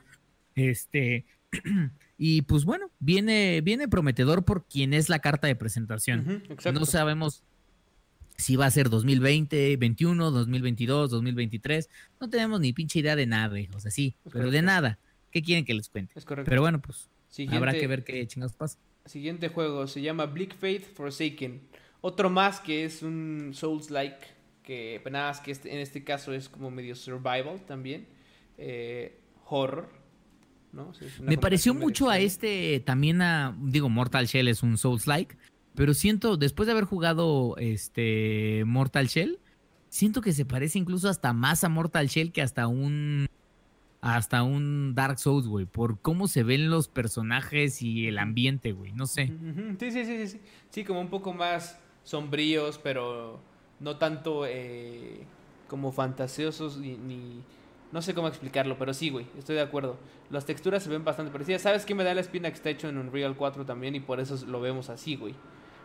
este. y pues bueno, viene, viene prometedor por quien es la carta de presentación. no sabemos si va a ser 2020, 21, 2022, 2023. No tenemos ni pinche idea de nada, o sea, sí, pero de nada. ¿Qué quieren que les cuente? Es correcto. Pero bueno, pues habrá que ver qué chingados pasa. Siguiente juego se llama Bleak Faith Forsaken. Otro más que es un Souls-like, que nada más que este, en este caso es como medio survival también. Eh, horror. ¿No? Me pareció mucho a este, también a, digo, Mortal Shell es un Souls-like, pero siento, después de haber jugado este Mortal Shell, siento que se parece incluso hasta más a Mortal Shell que hasta un hasta un Dark Souls, güey, por cómo se ven los personajes y el ambiente, güey, no sé. Sí, sí, sí, sí, sí, como un poco más sombríos, pero no tanto eh, como fantasiosos ni, No sé cómo explicarlo, pero sí, güey, estoy de acuerdo. Las texturas se ven bastante parecidas. ¿Sabes qué me da la espina que está hecho en Unreal 4 también? Y por eso lo vemos así, güey.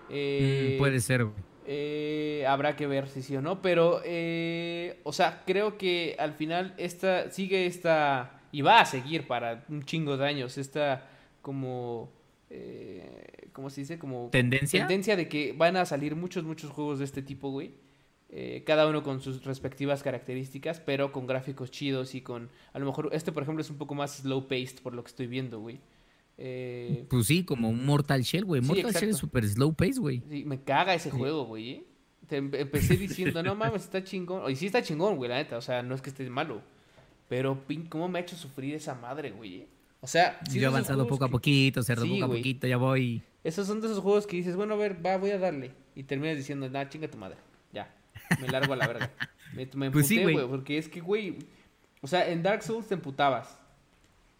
Eh, mm, puede ser, güey. Eh, habrá que ver si sí o no, pero, o sea, creo que al final esta, sigue esta, y va a seguir para un chingo de años, esta como eh, ¿cómo se dice? Como tendencia. Tendencia de que van a salir muchos, muchos juegos de este tipo, güey. Eh, cada uno con sus respectivas características, pero con gráficos chidos y con... A lo mejor este, por ejemplo, es un poco más slow paced por lo que estoy viendo, güey. Eh, pues sí, como un Mortal Shell, güey. Mortal Shell es súper slow paced, güey. Sí, me caga ese juego, güey. ¿eh? empecé diciendo, no mames, está chingón. Y sí está chingón, güey, la neta. O sea, no es que esté malo. Pero, ¿cómo me ha hecho sufrir esa madre, güey? O sea, yo he avanzado poco a poquito, cerdo poco a poquito, ya voy. Esos son de esos juegos que dices, bueno, a ver, va, voy a darle. Y terminas diciendo, nah, chinga tu madre. Me largo a la verga. Me, me pues emputé, güey. porque es que, güey. O sea, en Dark Souls te emputabas.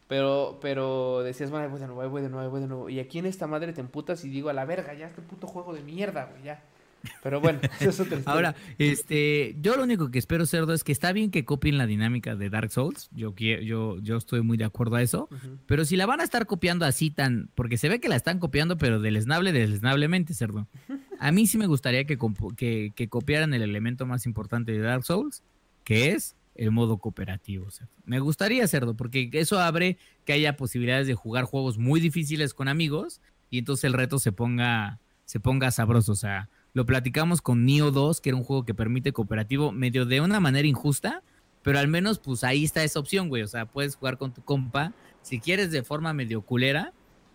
Pero, pero decías, bueno, voy de nuevo, voy de nuevo, voy de nuevo. Y aquí en esta madre te emputas y digo, a la verga, ya este puto juego de mierda, güey, ya. Pero bueno, eso es otra Ahora, este, yo lo único que espero, Cerdo, es que está bien que copien la dinámica de Dark Souls. Yo, yo, yo estoy muy de acuerdo a eso. Pero si la van a estar copiando así tan. Porque se ve que la están copiando, pero deleznable, deleznablemente, Cerdo. A mí sí me gustaría que, que, que copiaran el elemento más importante de Dark Souls, que es el modo cooperativo. Cerdo. Me gustaría, Cerdo, porque eso abre que haya posibilidades de jugar juegos muy difíciles con amigos y entonces el reto se ponga, se ponga sabroso. O sea, lo platicamos con Neo 2, que era un juego que permite cooperativo medio de una manera injusta, pero al menos pues ahí está esa opción, güey. O sea, puedes jugar con tu compa, si quieres de forma medio culera,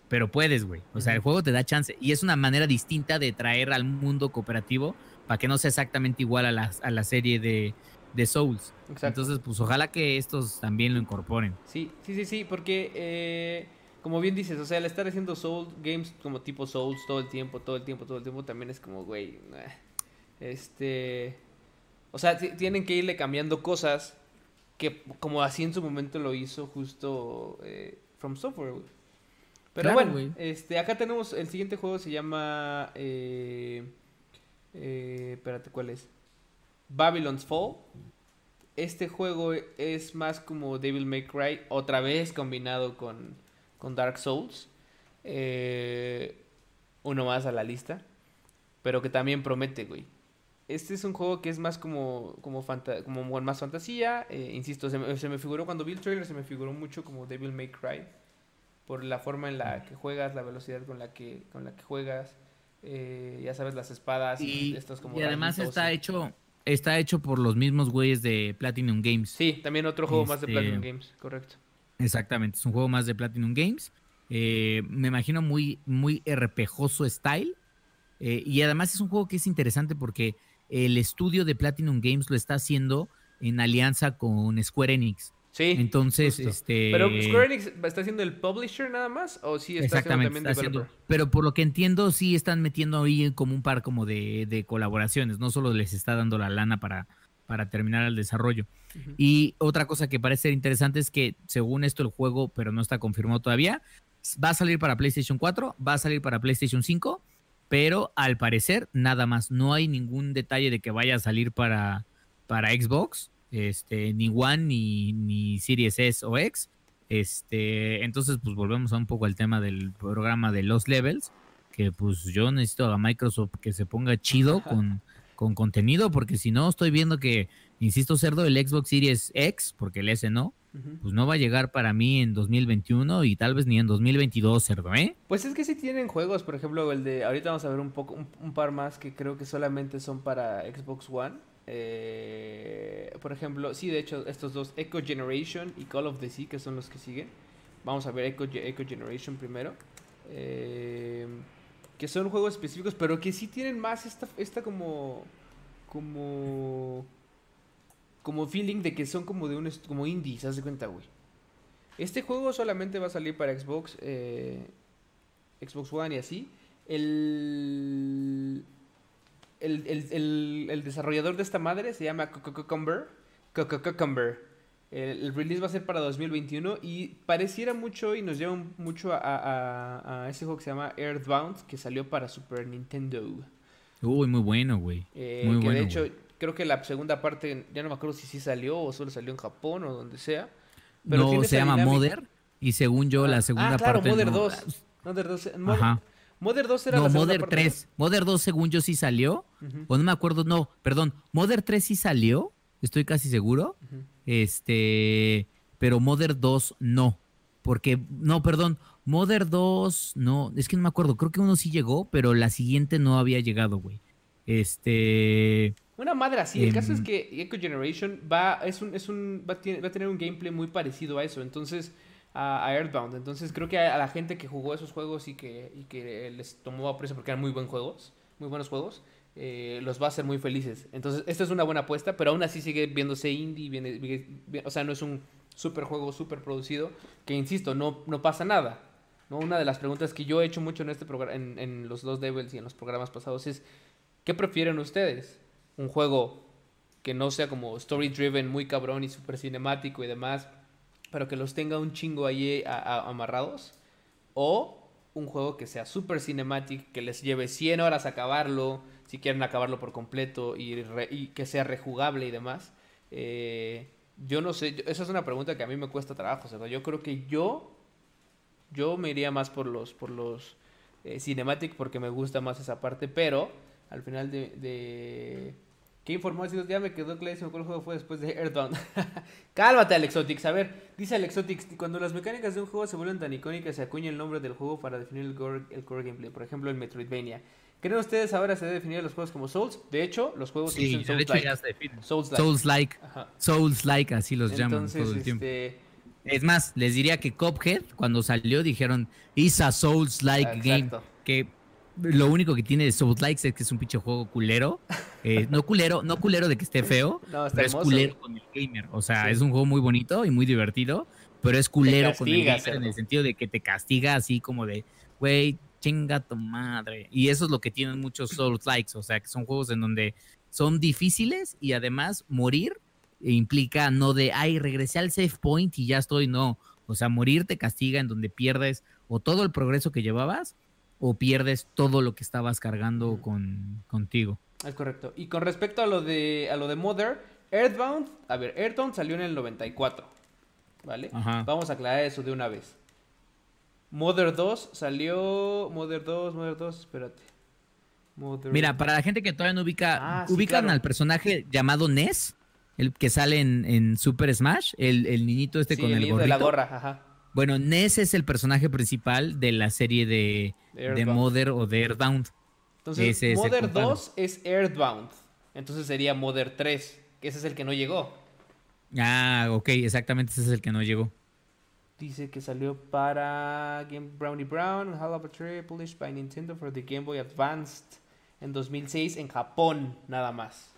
pero puedes, güey. O sea, el juego te da chance. Y es una manera distinta de traer al mundo cooperativo para que no sea exactamente igual a la, a la serie de, de Souls. Entonces, pues ojalá que estos también lo incorporen. Sí, sí, sí, sí, porque... Eh como bien dices, o sea, el estar haciendo Soul Games como tipo Souls todo el tiempo, todo el tiempo, todo el tiempo, también es como, güey, este... O sea, tienen que irle cambiando cosas que como así en su momento lo hizo justo eh, From Software, Pero bueno, este, acá tenemos, el siguiente juego se llama... Eh, eh, espérate, ¿cuál es? Babylon's Fall. Este juego es más como Devil May Cry, otra vez combinado con con Dark Souls. Eh, uno más a la lista. Pero que también promete, güey. Este es un juego que es más como como, como más fantasía. Eh, insisto, se me, figuró cuando vi el trailer, se me figuró mucho como Devil May Cry. Por la forma en la que juegas, la velocidad con la que, con la que juegas. Eh, ya sabes, las espadas y, estos como... Y además está hecho... Está hecho por los mismos güeyes de Platinum Games. Sí, también otro juego más de Platinum este, Games, correcto. Exactamente, es un juego más de Platinum Games. Eh, me imagino muy, muy RPGoso style. Eh, y además es un juego que es interesante porque el estudio de Platinum Games lo está haciendo en alianza con Square Enix. Sí. Entonces, este. Pero Square Enix está haciendo el publisher nada más o sí está Exactamente, haciendo también developer? pero por lo que entiendo, sí están metiendo ahí como un par como de, colaboraciones. No solo les está dando la lana para, para terminar el desarrollo. Y otra cosa que parece ser interesante es que, según esto, el juego, pero no está confirmado todavía, va a salir para PlayStation 4, va a salir para PlayStation 5, pero al parecer nada más. No hay ningún detalle de que vaya a salir para, para Xbox, este, ni One, ni, ni Series S o X. Este, entonces, pues volvemos a un poco al tema del programa de los levels, que pues yo necesito a Microsoft que se ponga chido con, con contenido, porque si no, estoy viendo que, insisto, cerdo, el Xbox Series X, porque el S no, pues no va a llegar para mí en 2021 y tal vez ni en 2022, cerdo, ¿eh? Pues es que sí tienen juegos, por ejemplo, el de, ahorita vamos a ver un poco, un, par más que creo que solamente son para Xbox One. Eh, por ejemplo, sí, de hecho, estos dos, Echo Generation y Call of the Sea, que son los que siguen. Vamos a ver Echo, Echo Generation primero. Eh, que son juegos específicos, pero que sí tienen más esta, esta como, como como feeling de que son como de un como indies, haz de cuenta, güey. Este juego solamente va a salir para Xbox, eh, Xbox One y así. El el, desarrollador de esta madre se llama Cucumber. Cucumber. El, el, release va a ser para 2021 y pareciera mucho y nos lleva mucho a, ese juego que se llama Earthbound que salió para Super Nintendo. Uy, muy bueno, güey. Eh, muy que bueno, de hecho, Creo que la segunda parte, ya no me acuerdo si sí salió o solo salió en Japón o donde sea. Pero no, se llama Mother. Y según yo, la ah, segunda ah, claro, Mother 2. Mother 2. Ajá. Mother 2 era no, la segunda Mother 3. Mother 2, según yo, sí salió. O no me acuerdo, no, perdón. Mother 3 sí salió. Estoy casi seguro. Este. Pero Mother 2 no. Porque, no, perdón. Mother 2, no. Es que no me acuerdo. Creo que uno sí llegó, pero la siguiente no había llegado, güey. Este. Una madre así. El caso es em. que Echo Generation va, es un, es un, va, a tener un gameplay muy parecido a eso. Entonces, a, Earthbound. Entonces, creo que a, la gente que jugó esos juegos y que, y que les tomó a precio porque eran muy buenos juegos, muy buenos juegos, eh, los va a hacer muy felices. Entonces, esta es una buena apuesta, pero aún así sigue viéndose indie. Viene, o sea, no es un super juego, super producido. Que insisto, no, no pasa nada. ¿no? Una de las preguntas que yo he hecho mucho en este programa, en, en los dos Devils y en los programas pasados es: ¿qué prefieren ustedes? Un juego que no sea como story driven, muy cabrón y súper cinemático y demás, pero que los tenga un chingo ahí amarrados. O un juego que sea súper cinemático, que les lleve 100 horas a acabarlo, si quieren acabarlo por completo y, que sea rejugable y demás. Eh, yo no sé, esa es una pregunta que a mí me cuesta trabajo. Yo creo que yo, yo me iría más por los, por los eh, cinematic porque me gusta más esa parte, pero al final de ¿Qué información? Ya me quedó clarísimo cuál juego fue después de Earthbound. Cálmate, Alexotix. A ver, dice Alexotix, cuando las mecánicas de un juego se vuelven tan icónicas, se acuña el nombre del juego para definir el core, el core gameplay. Por ejemplo, el Metroidvania. ¿Creen ustedes ahora se debe definir los juegos como Souls? De hecho, los juegos sí, Souls like. Souls like. Souls like. Souls like, así los llaman todo el tiempo. Este, es más, les diría que Cophead, cuando salió, dijeron, is a Souls like game. Que lo único que tiene de Souls Likes es que es un pinche juego culero. Eh, no culero, no culero de que esté feo, pero es culero con el gamer. O sea, es un juego muy bonito y muy divertido, pero es culero con el gamer en el sentido de que te castiga así como de, güey, chinga tu madre. Y eso es lo que tienen muchos Souls Likes. O sea, que son juegos en donde son difíciles y además morir implica no de, ay, regresé al save point y ya estoy, no. O sea, morir te castiga en donde pierdes o todo el progreso que llevabas o pierdes todo lo que estabas cargando con, contigo. Es correcto. Y con respecto a lo de a lo de Mother, Earthbound, a ver, Earthbound salió en el 94. ¿Vale? Vamos a aclarar eso de una vez. Mother 2 salió. Mother 2, Mother 2, espérate. Mira, para la gente que todavía no ubica, ah, ubican al personaje llamado Ness, el que sale en, Super Smash, el, el, niñito este con el, el gorrito. de la gorra, ajá. Bueno, Ness es el personaje principal de la serie de, de Mother o de Earthbound. Entonces, Mother 2 es Earthbound. Entonces sería Mother 3, que ese es el que no llegó. Ah, ok, exactamente, ese es el que no llegó. Dice que salió para Game Brownie Brown, Hall of a Tree, published by Nintendo for the Game Boy Advanced en 2006 en Japón, nada más.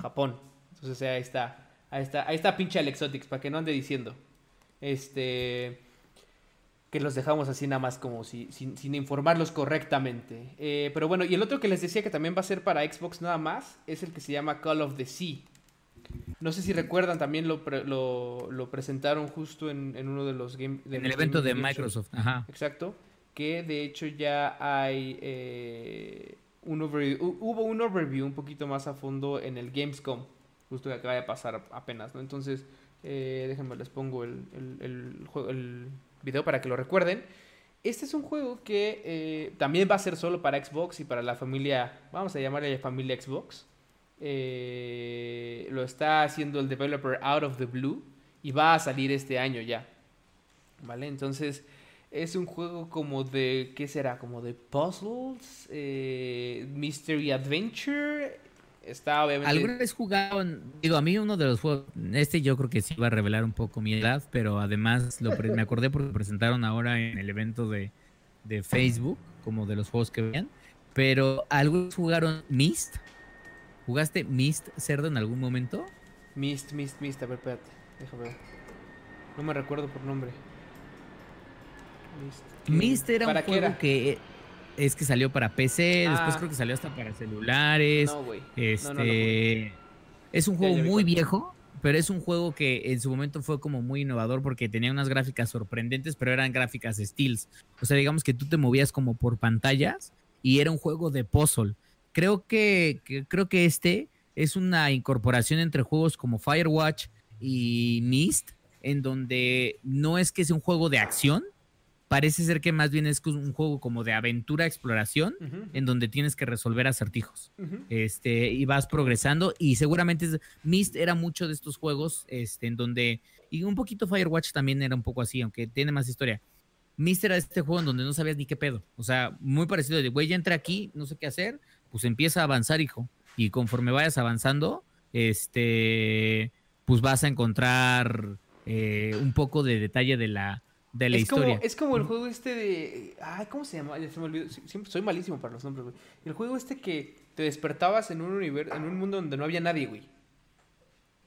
Japón. Entonces ahí está. Ahí está, ahí está pinche Alexotics, para que no ande diciendo. Este que los dejamos así nada más como si, sin, informarlos correctamente. Eh, pero bueno, y el otro que les decía que también va a ser para Xbox nada más es el que se llama Call of the Sea. No sé si recuerdan, también lo, lo, presentaron justo en, uno de los games... En el evento de Microsoft, ajá. Exacto. Que de hecho ya hay eh, un overview, hubo un overview un poquito más a fondo en el Gamescom, justo que acaba de pasar apenas, ¿no? Entonces, eh, déjenme, les pongo el, el, el video para que lo recuerden. Este es un juego que eh, también va a ser solo para Xbox y para la familia, vamos a llamarle familia Xbox. Eh, lo está haciendo el developer Out of the Blue y va a salir este año ya. ¿Vale? Entonces es un juego como de, ¿qué será? Como de puzzles, eh, mystery adventure Está obviamente. ¿Alguna vez jugado? Digo, a mí uno de los juegos. Este yo creo que sí va a revelar un poco mi edad, pero además lo me acordé porque presentaron ahora en el evento de, Facebook, como de los juegos que veían. Pero ¿algunos jugaron Mist? ¿Jugaste Mist Cerdo en algún momento? Mist, Mist, Mist. A ver, espérate. Déjame ver. No me recuerdo por nombre. Mist. Mist era un juego que es que salió para PC, después ah. creo que salió hasta para celulares. No, güey. Este, es un juego muy viejo, pero es un juego que en su momento fue como muy innovador porque tenía unas gráficas sorprendentes, pero eran gráficas steels. O sea, digamos que tú te movías como por pantallas y era un juego de puzzle. Creo que, que creo que este es una incorporación entre juegos como Firewatch y Mist, en donde no es que sea un juego de acción, parece ser que más bien es un juego como de aventura, exploración, en donde tienes que resolver acertijos. Este, y vas progresando. Y seguramente Mist era mucho de estos juegos, este, en donde. Y un poquito Firewatch también era un poco así, aunque tiene más historia. Mist era este juego en donde no sabías ni qué pedo. O sea, muy parecido de, güey, ya entré aquí, no sé qué hacer. Pues empieza a avanzar, hijo. Y conforme vayas avanzando, este, pues vas a encontrar eh, un poco de detalle de la, de la es historia. Como, es como el juego este de. Ay, ¿cómo se llama? Se me olvidó. Siempre soy malísimo para los nombres, güey. El juego este que te despertabas en un universo, en un mundo donde no había nadie, güey.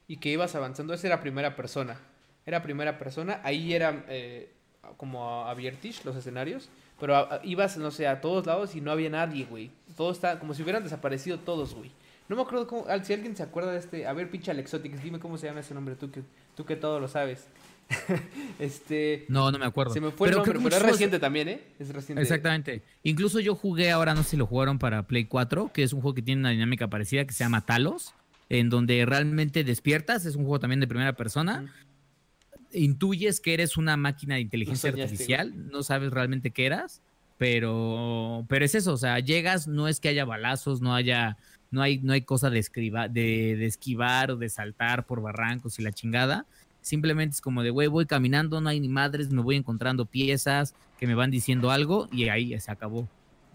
Y que ibas avanzando. Esa era primera persona. Era primera persona. Ahí era eh, como abiertish los escenarios. Pero ibas, no sé, a todos lados y no había nadie, güey. Todo está como si hubieran desaparecido todos, güey. No me acuerdo cómo. Si alguien se acuerda de este. A ver, pinche Alexotics, dime cómo se llama ese nombre, tú que, tú que todo lo sabes. este. No, no me acuerdo. Se me fue pero, el pero es reciente también, ¿eh? Es reciente. Exactamente. Incluso yo jugué, ahora no sé si lo jugaron para Play 4, que es un juego que tiene una dinámica parecida que se llama Talos, en donde realmente despiertas. Es un juego también de primera persona. Intuyes que eres una máquina de inteligencia artificial. No sabes realmente qué eras. Pero, pero es eso, o sea, llegas, no es que haya balazos, no haya, no hay, no hay cosa de, de, de esquivar o de saltar por barrancos y la chingada Simplemente es como de, güey, voy caminando, no hay ni madres, me voy encontrando piezas que me van diciendo algo y ahí se acabó.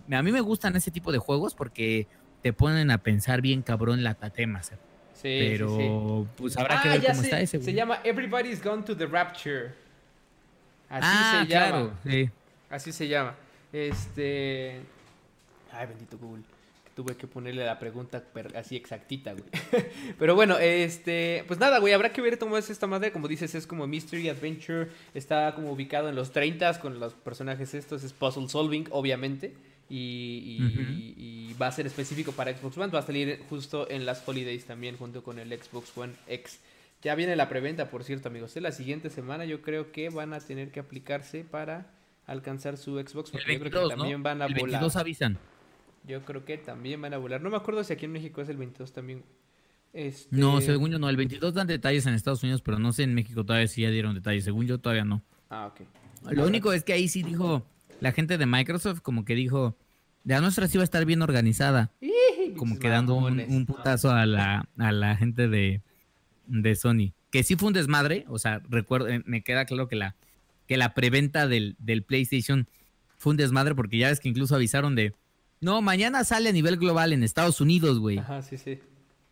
A mí me gustan ese tipo de juegos porque te ponen a pensar bien cabrón la tatema, Sí, Pero pues habrá que ah, ver cómo está ese. Se llama Everybody's Gone to the Rapture. Así ah, se llama. Claro, sí. Así se llama. Este. Ay, bendito Google tuve que ponerle la pregunta así exactita, güey. Pero bueno, este, pues nada, güey, habrá que ver cómo es esta madre. Como dices, es como Mystery Adventure. Está como ubicado en los 30 con los personajes estos. Es puzzle solving, obviamente. Y, va a ser específico para Xbox One. Va a salir justo en las holidays también, junto con el Xbox One X. Ya viene la preventa, por cierto, amigos. La siguiente semana yo creo que van a tener que aplicarse para alcanzar su Xbox. Porque yo creo que también van a el 22 avisan. Yo creo que también van a volar. No me acuerdo si aquí en México es el 22 también. Este... No, según yo no. El 22 dan detalles en Estados Unidos, pero no sé en México todavía si ya dieron detalles. Según yo todavía no. Ah, ok. Lo único es que ahí sí dijo la gente de Microsoft, como que dijo, la nuestra sí va a estar bien organizada. como que dando un, putazo a la, a la gente de, de Sony. Que sí fue un desmadre. O sea, recuerdo, eh, me queda claro que la, que la preventa del, del PlayStation fue un desmadre porque ya ves que incluso avisaron de no, mañana sale a nivel global en Estados Unidos, güey. Ajá, sí, sí.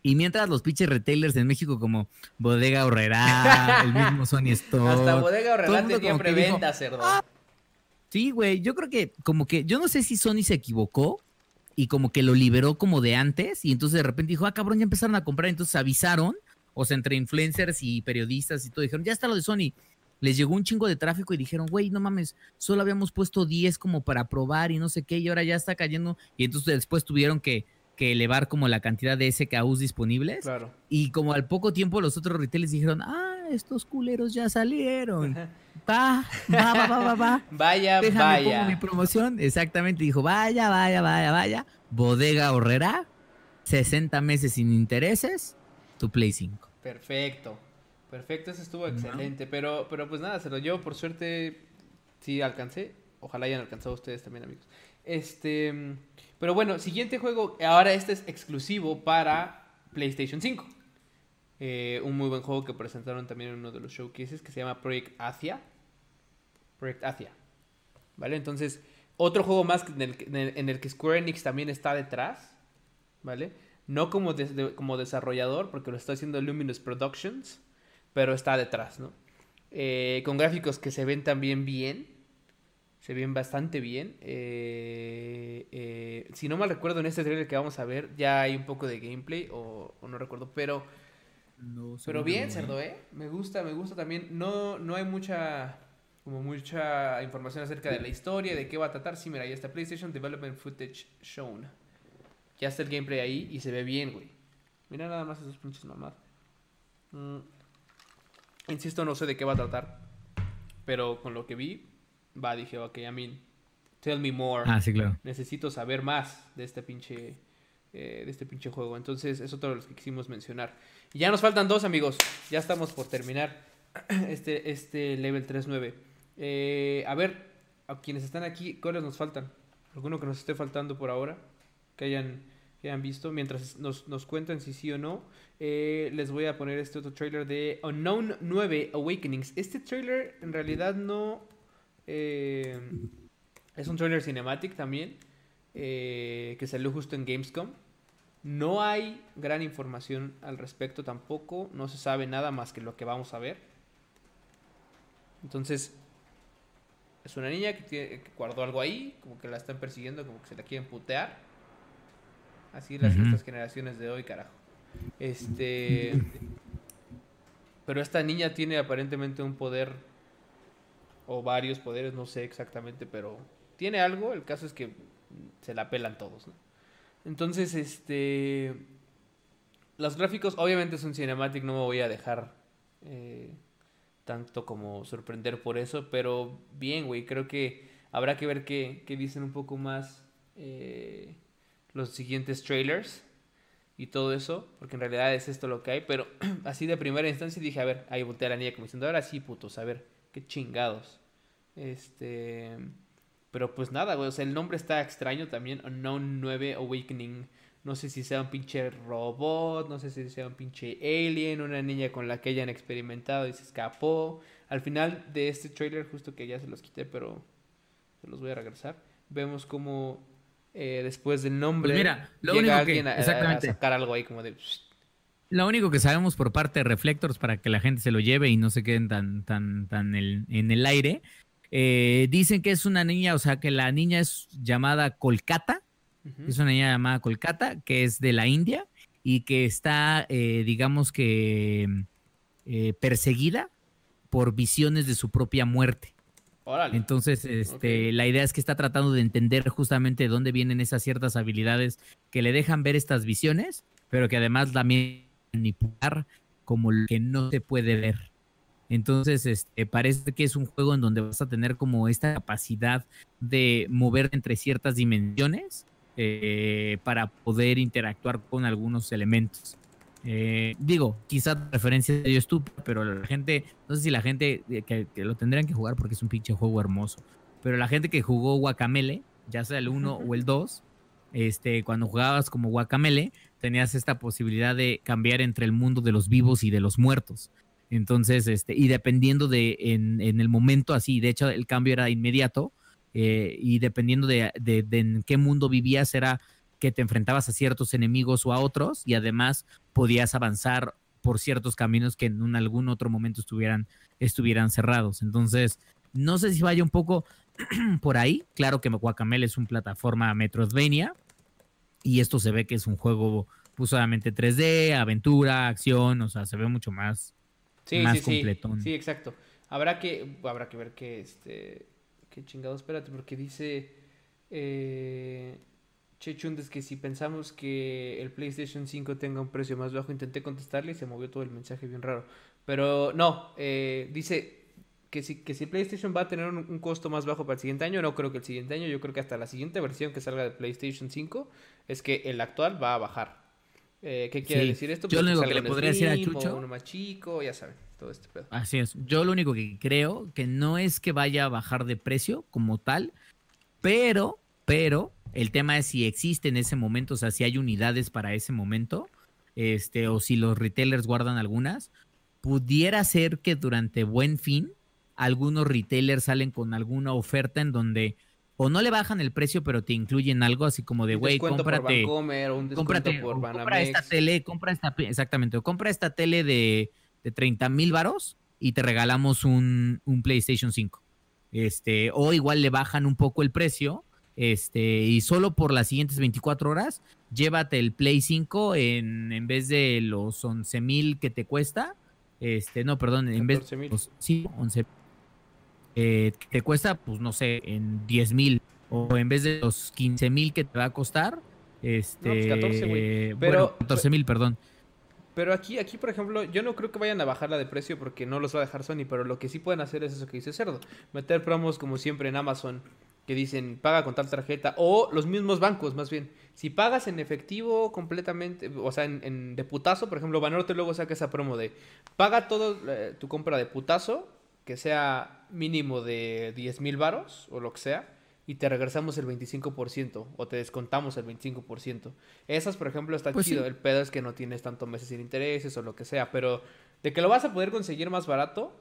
Y mientras los pinches retailers en México como Bodega Horrera, el mismo Sony Store. Hasta Bodega Horrera tenía preventa, cerdo. Ah, sí, güey, yo creo que como que, yo no sé si Sony se equivocó y como que lo liberó como de antes y entonces de repente dijo, ah, cabrón, ya empezaron a comprar, entonces avisaron, o sea, entre influencers y periodistas y todo, dijeron, ya está lo de Sony. Les llegó un chingo de tráfico y dijeron, güey, no mames, solo habíamos puesto 10 como para probar y no sé qué, y ahora ya está cayendo. Y entonces después tuvieron que que elevar como la cantidad de SKUs disponibles. Claro. Y como al poco tiempo los otros retailers dijeron, ah, estos culeros ya salieron. Va, va, va, va, va, Vaya, Déjame vaya. Pongo mi promoción. Exactamente. Dijo, vaya, vaya, vaya, vaya. Bodega Horrera, 60 meses sin intereses, tu Play 5. Perfecto. Perfecto, eso estuvo excelente. Pero, pero pues nada, se lo llevo por suerte. Sí alcancé. Ojalá hayan alcanzado ustedes también, amigos. Este. Pero bueno, siguiente juego. Ahora este es exclusivo para PlayStation 5. Eh, un muy buen juego que presentaron también en uno de los showcases que se llama Project Asia. Project Asia. ¿Vale? Entonces, otro juego más en el, que Square Enix también está detrás. ¿Vale? No como, como desarrollador, porque lo está haciendo Luminous Productions, pero está detrás, ¿no? Eh, con gráficos que se ven también bien se ven bastante bien. Eh, eh, si no mal recuerdo, en este trailer que vamos a ver ya hay un poco de gameplay, o, no recuerdo, pero... pero bien, cerdo, ¿eh? Me gusta, me gusta también. No, no hay mucha como mucha información acerca de la historia, de qué va a tratar. Sí, mira, ahí está PlayStation Development Footage Shown. Ya está el gameplay ahí y se ve bien, güey. Mira nada más esos pinches mamadas. Mm. Insisto, no sé de qué va a tratar. Pero con lo que vi, va, dije, ok, I mean, tell me more. Ah, sí, claro. Necesito saber más de este pinche, eh, de este pinche juego. Entonces, es otro de los que quisimos mencionar. Y ya nos faltan dos, amigos. Ya estamos por terminar este, este level 3.9. Eh, a ver, a quienes están aquí, ¿cuáles nos faltan? ¿Alguno que nos esté faltando por ahora? Que hayan, que hayan visto. Mientras nos, nos cuentan si sí o no, eh, les voy a poner este otro trailer de Unknown 9 Awakenings. Este trailer en realidad no eh, es un trailer cinematic también, eh, que salió justo en Gamescom. No hay gran información al respecto tampoco, no se sabe nada más que lo que vamos a ver. Entonces, es una niña que, guardó algo ahí, como que la están persiguiendo, como que se la quieren putear. Así las estas generaciones de hoy, carajo. Este. Pero esta niña tiene aparentemente un poder o varios poderes, no sé exactamente, pero tiene algo, el caso es que se la pelan todos, ¿no? Entonces, este... Los gráficos obviamente son cinematic, no me voy a dejar eh, tanto como sorprender por eso, pero bien, güey, creo que habrá que ver qué, dicen un poco más eh, los siguientes trailers y todo eso, porque en realidad es esto lo que hay, pero así de primera instancia dije, a ver, ahí volteé a la niña como diciendo, ahora sí, putos, a ver, qué chingados. Este. Pero pues nada, güey. O sea, el nombre está extraño también. Unknown 9 Awakening. No sé si sea un pinche robot. No sé si sea un pinche alien. Una niña con la que hayan experimentado y se escapó. Al final de este trailer, justo que ya se los quité, pero se los voy a regresar. Vemos como eh, después del nombre. Pues mira, lo llega alguien a, sacar algo ahí como de. Lo único que sabemos por parte de Reflectors para que la gente se lo lleve y no se queden tan, tan, tan en el aire eh, dicen que es una niña, o sea, que la niña es llamada Kolkata, es una niña llamada Kolkata, que es de la India y que está, eh, digamos que, eh, perseguida por visiones de su propia muerte. Entonces, este, la idea es que está tratando de entender justamente de dónde vienen esas ciertas habilidades que le dejan ver estas visiones, pero que además también manipular como lo que no se puede ver. Entonces, este, parece que es un juego en donde vas a tener como esta capacidad de mover entre ciertas dimensiones eh, para poder interactuar con algunos elementos. Eh, digo, quizás referencia de yo estúpido, pero la gente, no sé si la gente eh, que, lo tendrían que jugar porque es un pinche juego hermoso, pero la gente que jugó Guacamele, ya sea el 1 o el 2, este, cuando jugabas como Guacamele, tenías esta posibilidad de cambiar entre el mundo de los vivos y de los muertos. Entonces, este, y dependiendo de en, el momento así, de hecho el cambio era inmediato, eh, y dependiendo de, en qué mundo vivías, era que te enfrentabas a ciertos enemigos o a otros, y además podías avanzar por ciertos caminos que en algún otro momento estuvieran, estuvieran cerrados. Entonces, no sé si vaya un poco por ahí. Claro que Guacamele es una plataforma Metroidvania y esto se ve que es un juego pues, 3D, aventura, acción, o sea, se ve mucho más, sí, más sí, completón. Sí, exacto. Habrá que, habrá que ver qué, este, qué chingado, espérate, porque dice eh, Chechundes que si pensamos que el PlayStation 5 tenga un precio más bajo, intenté contestarle y se movió todo el mensaje bien raro. Pero no, eh, dice que si, que si PlayStation va a tener un, costo más bajo para el siguiente año, no creo que el siguiente año, yo creo que hasta la siguiente versión que salga de PlayStation 5 es que el actual va a bajar. Eh, ¿Qué quiere decir esto? yo lo único que le podría decir a Chucho. Uno más chico, ya saben, todo este pedo. Así es. Yo lo único que creo que no es que vaya a bajar de precio como tal, pero, pero, el tema es si existe en ese momento, o sea, si hay unidades para ese momento, este, o si los retailers guardan algunas, pudiera ser que durante buen fin algunos retailers salen con alguna oferta en donde o no le bajan el precio, pero te incluyen algo así como de, güey, cómprate, un cómprate por compra esta tele, compra esta, exactamente, o compra esta tele de, de 30 mil varos y te regalamos un, un, PlayStation 5. Este, o igual le bajan un poco el precio, este, y solo por las siguientes 24 horas, llévate el Play 5 en, en vez de los 11 mil que te cuesta, este, no, perdón, en vez de, sí, 11 eh, te cuesta, pues no sé, en 10 mil o en vez de los 15 mil que te va a costar, este, 14, pues Pero, 14 mil, perdón. Pero aquí, aquí, por ejemplo, yo no creo que vayan a bajarla de precio porque no los va a dejar Sony, pero lo que sí pueden hacer es eso que dice Cerdo, meter promos como siempre en Amazon que dicen paga con tal tarjeta o los mismos bancos más bien. Si pagas en efectivo completamente, o sea, en, de putazo, por ejemplo, Banorte luego saca esa promo de paga todo eh, tu compra de putazo que sea mínimo de 10 mil varos o lo que sea y te regresamos el 25% o te descontamos el 25%. Esas, por ejemplo, está pues chido. El pedo es que no tienes tanto meses sin intereses o lo que sea, pero de que lo vas a poder conseguir más barato,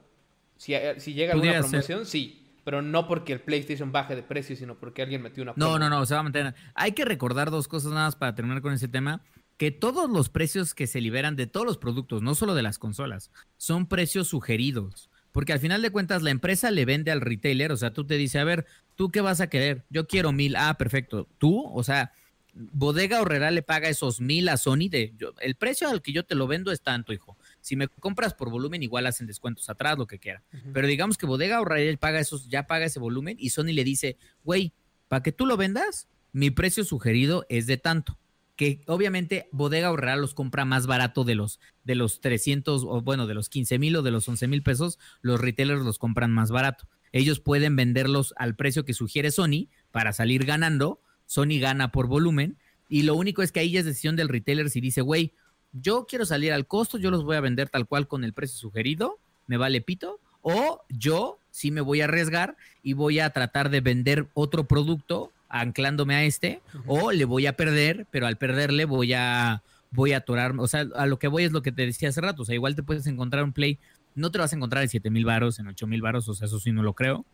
si, eh, si llega alguna promoción, sí. Pero no porque el PlayStation baje de precio, sino porque alguien metió una... No, no, no, se va a mantener. Hay que recordar dos cosas nada más para terminar con ese tema que todos los precios que se liberan de todos los productos, no solo de las consolas, son precios sugeridos. Porque al final de cuentas la empresa le vende al retailer, o sea, tú te dice, a ver, ¿tú qué vas a querer? Yo quiero mil. Ah, perfecto. Tú, o sea, Bodega Horrera le paga esos mil a Sony de, el precio al que yo te lo vendo es tanto, hijo. Si me compras por volumen, igual hacen descuentos atrás, lo que quiera. Pero digamos que Bodega Horrera paga esos, ya paga ese volumen y Sony le dice, güey, para que tú lo vendas, mi precio sugerido es de tanto que obviamente Bodega Horrera los compra más barato de los, de los 300, o bueno, de los 15 mil o de los 11 mil pesos, los retailers los compran más barato. Ellos pueden venderlos al precio que sugiere Sony para salir ganando. Sony gana por volumen. Y lo único es que ahí ya es decisión del retailer si dice, güey, yo quiero salir al costo, yo los voy a vender tal cual con el precio sugerido, me vale pito. O yo sí me voy a arriesgar y voy a tratar de vender otro producto anclándome a este, o le voy a perder, pero al perderle voy a voy a atorar, o sea, a lo que voy es lo que te decía hace rato, o sea, igual te puedes encontrar un play, no te lo vas a encontrar en 7 mil varos, en 8 mil varos, o sea, eso sí no lo creo,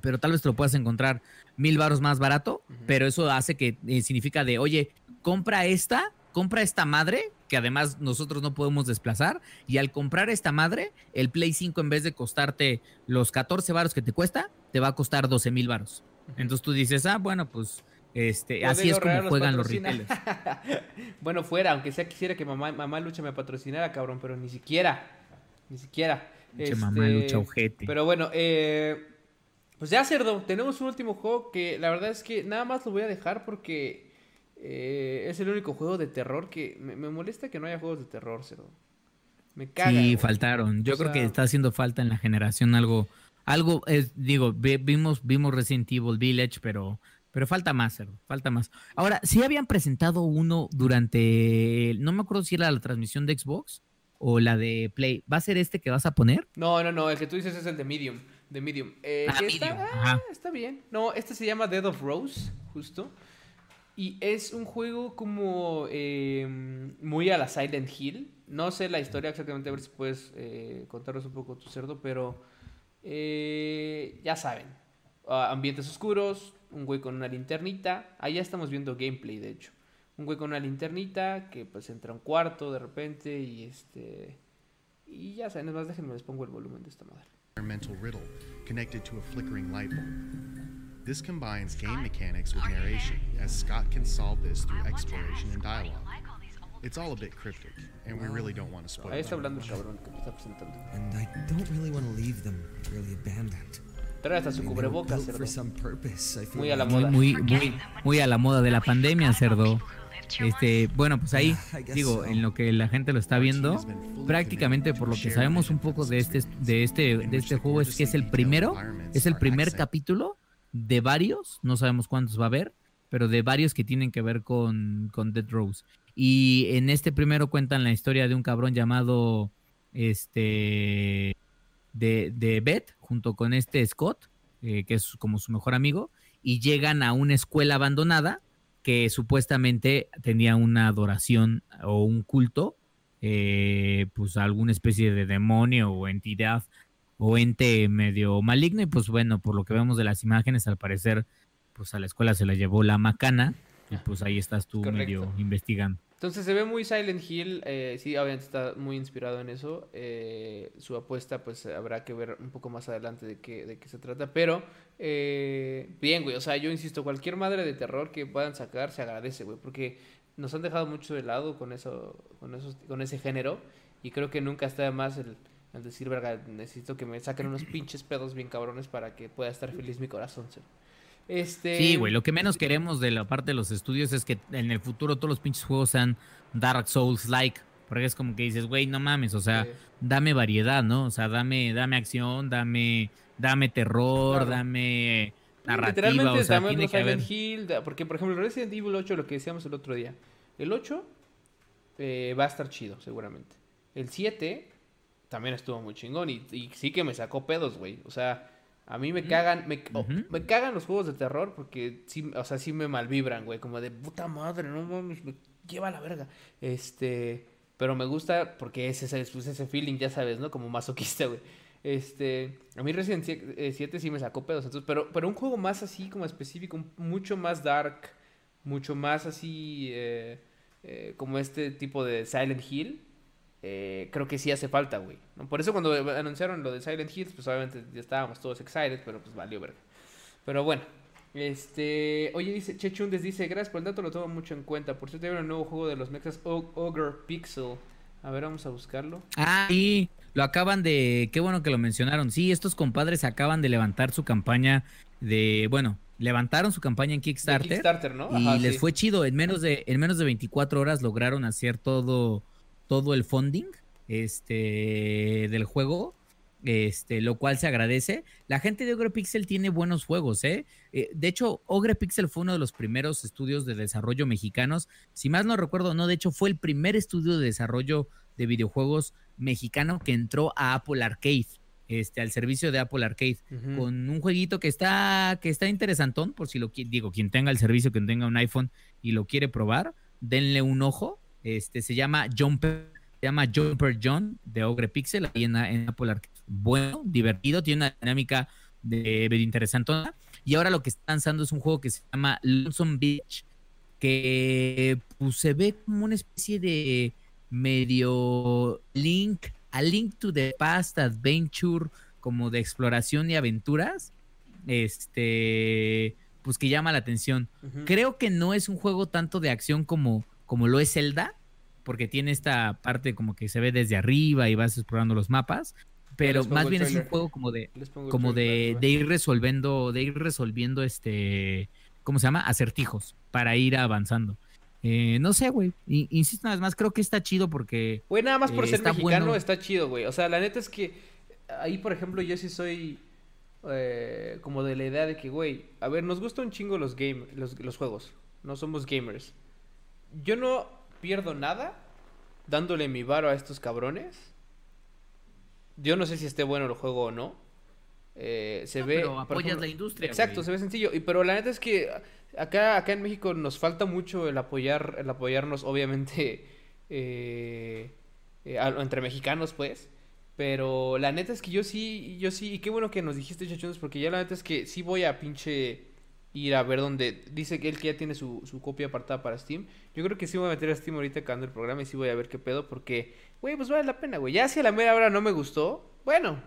pero tal vez te lo puedas encontrar mil varos más barato, pero eso hace que eh, significa de, oye, compra esta, compra esta madre, que además nosotros no podemos desplazar, y al comprar esta madre, el Play 5 en vez de costarte los 14 varos que te cuesta, te va a costar 12 mil varos. Entonces tú dices, ah, bueno, pues este, así es como juegan los retailers. bueno, fuera, aunque sea quisiera que mamá, mamá Lucha me patrocinara, cabrón, pero ni siquiera, ni siquiera. Este, mamá Lucha ojete. Pero bueno, eh, pues ya, Cerdo, tenemos un último juego que la verdad es que nada más lo voy a dejar porque eh, es el único juego de terror que me, molesta que no haya juegos de terror, Cerdo. Me caga. Sí, faltaron. Yo creo que está haciendo falta en la generación algo algo, es, digo, vimos, vimos Resident Evil Village, pero, pero falta más, falta más. Ahora, sí habían presentado uno durante, no me acuerdo si era la transmisión de Xbox o la de Play. ¿Va a ser este que vas a poner? No, no, no, el que tú dices es el de Medium. De Medium. Eh, ah, Está, ah, está bien. No, este se llama Dead of Rose, justo. Y es un juego como em, muy a la Silent Hill. No sé la historia exactamente, a ver si puedes eh, contarnos un poco tu cerdo, pero eh, ya saben, ambientes oscuros, un güey con una linternita. Ahí ya estamos viendo gameplay, de hecho. un güey con una linternita que pues entra a un cuarto de repente y este y ya saben, es más déjenme les pongo el volumen de esta madre. This combines game mechanics with narration, as Scott can solve this through exploration and dialogue. It's all a bit cryptic, and we really don't want to spoil Ahí it. está hablando el cabrón que me está presentando. And I don't really want to leave them really abandoned. Trae hasta su cubrebocas, cerdo. for some purpose. I feel Muy a la moda. Muy, muy, muy a la moda de la pandemia, cerdo. Este, bueno, pues ahí, digo, en lo que la gente lo está viendo, prácticamente por lo que sabemos un poco de este, de este, de este juego es que es el primero, es el primer capítulo de varios, no sabemos cuántos va a haber, pero de varios que tienen que ver con, con Dead Rose. Y en este primero cuentan la historia de un cabrón llamado, este, de, de Beth, junto con este Scott, eh, que es como su mejor amigo, y llegan a una escuela abandonada que supuestamente tenía una adoración o un culto, eh, pues alguna especie de demonio o entidad o ente medio maligno y pues bueno, por lo que vemos de las imágenes, al parecer, pues a la escuela se la llevó la macana y pues ahí estás tú Correcto. medio investigando. Entonces se ve muy Silent Hill, eh, sí, obviamente está muy inspirado en eso. eh, su apuesta, pues habrá que ver un poco más adelante de qué, de qué se trata. Pero, eh, bien, güey, o sea, yo insisto, cualquier madre de terror que puedan sacar se agradece, güey, porque nos han dejado mucho de lado con eso, con esos, con ese género. Y creo que nunca está de más el, el decir, verga, necesito que me saquen unos pinches pedos bien cabrones para que pueda estar feliz mi corazón. ¿sí? Este... Sí, güey, lo que menos queremos de la parte de los estudios es que en el futuro todos los pinches juegos sean Dark Souls-like. Porque es como que dices, güey, no mames, o sea, Sí. dame variedad, ¿no? O sea, dame, dame acción, dame, dame terror, Claro. dame narrativa, Literalmente o sea, también tiene los que haber... Silent Hill, porque por ejemplo Resident Evil 8, lo que decíamos el otro día, el 8 eh, va a estar chido seguramente. El 7 también estuvo muy chingón y, y sí que me sacó pedos, güey. O sea, a mí me cagan, me, oh, me cagan los juegos de terror porque sí, o sea, sí me malvibran, güey, como de puta madre, no mames, me lleva a la verga. Este, pero me gusta porque es ese, pues, ese feeling, ya sabes, ¿no? Como masoquista, güey. Este, a mí Resident 7 sí me sacó pedos, entonces, pero, pero un juego más así como específico, mucho más dark, mucho más así eh, eh, como este tipo de Silent Hill, eh, creo que sí hace falta, güey. ¿no? Por eso cuando anunciaron lo de Silent Hills, pues obviamente ya estábamos todos excited, pero pues valió verga. Pero bueno, este, oye, dice, Chechundes dice, gracias por el dato, lo tomo mucho en cuenta. Por cierto, hay un nuevo juego de los mexas, O- Ogre Pixel. A ver, vamos a buscarlo. Ah, sí, lo acaban de, qué bueno que lo mencionaron. Sí, estos compadres acaban de levantar su campaña de, bueno, levantaron su campaña en De Kickstarter. Kickstarter, ¿no? y les fue chido. En menos de, en menos de 24 horas lograron hacer todo, todo el funding este, del juego. Este, lo cual se agradece. La gente de Ogre Pixel tiene buenos juegos, ¿eh? Eh, de hecho, Ogre Pixel fue uno de los primeros estudios de desarrollo mexicanos. Si más no recuerdo, no, de hecho fue el primer estudio de desarrollo de videojuegos mexicano que entró a Apple Arcade, este, al servicio de Apple Arcade con un jueguito que está que está interesantón por si lo digo quien tenga el servicio quien tenga un iPhone y lo quiere probar denle un ojo este se llama Jumper se llama Jumper John de Ogre Pixel ahí en, en Apple Arcade. Bueno divertido tiene una dinámica de medio interesantona. Y ahora lo que está lanzando es un juego que se llama Lonesome Beach que pues, se ve como una especie de medio link a Link to the Past Adventure como de exploración y aventuras este pues que llama la atención. Creo que no es un juego tanto de acción como como lo es Zelda porque tiene esta parte como que se ve desde arriba y vas explorando los mapas pero más bien es un juego como de como de, de ir resolviendo, de ir resolviendo este, ¿cómo se llama? Acertijos para ir avanzando. Eh, no sé, güey. Insisto una vez más, creo que está chido porque Güey, nada más por Eh, ser está mexicano bueno. está chido, güey. O sea, la neta es que ahí, por ejemplo, yo sí soy eh, como de la idea de que, güey, a ver, nos gustan un chingo los, game, los, los juegos. No somos gamers. Yo no pierdo nada dándole mi varo a estos cabrones. Yo no sé si esté bueno el juego o no. Eh, se No, ve. pero apoyas ejemplo- la industria, Exacto, güey. se ve sencillo. Y, pero la neta es que acá, acá en México nos falta mucho el apoyar, el apoyarnos, obviamente, eh, eh, a- entre mexicanos, pues. Pero la neta es que yo sí, yo sí, y qué bueno que nos dijiste, chachones, porque ya la neta es que sí voy a pinche ir a ver dónde dice que él que ya tiene su, su copia apartada para Steam. Yo creo que sí voy a meter a Steam ahorita acabando el programa y sí voy a ver qué pedo porque, güey, pues vale la pena, güey. Ya si a la mera hora no me gustó, bueno,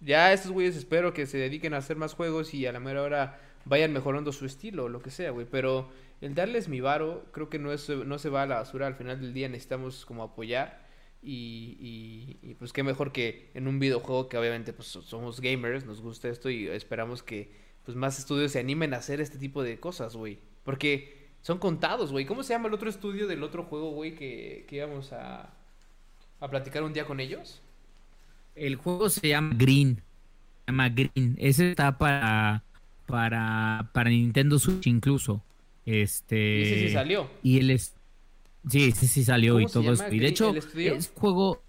ya estos güeyes espero que se dediquen a hacer más juegos y a la mera hora vayan mejorando su estilo o lo que sea, güey. Pero el darles mi varo creo que no, es, no se va a la basura. Al final del día necesitamos como apoyar. Y, y, y, pues qué mejor que en un videojuego que obviamente pues somos gamers, nos gusta esto y esperamos que pues más estudios se animen a hacer este tipo de cosas, güey. Porque son contados, güey. ¿Cómo se llama el otro estudio del otro juego, güey, que, que íbamos a, a platicar un día con ellos? El juego se llama Green. Se llama Green. Ese está para, para, para Nintendo Switch incluso. Este. Y ese sí salió. Y él es. Sí, ese sí salió y ¿Cómo se todo. Y de ¿Green- hecho, el es juego.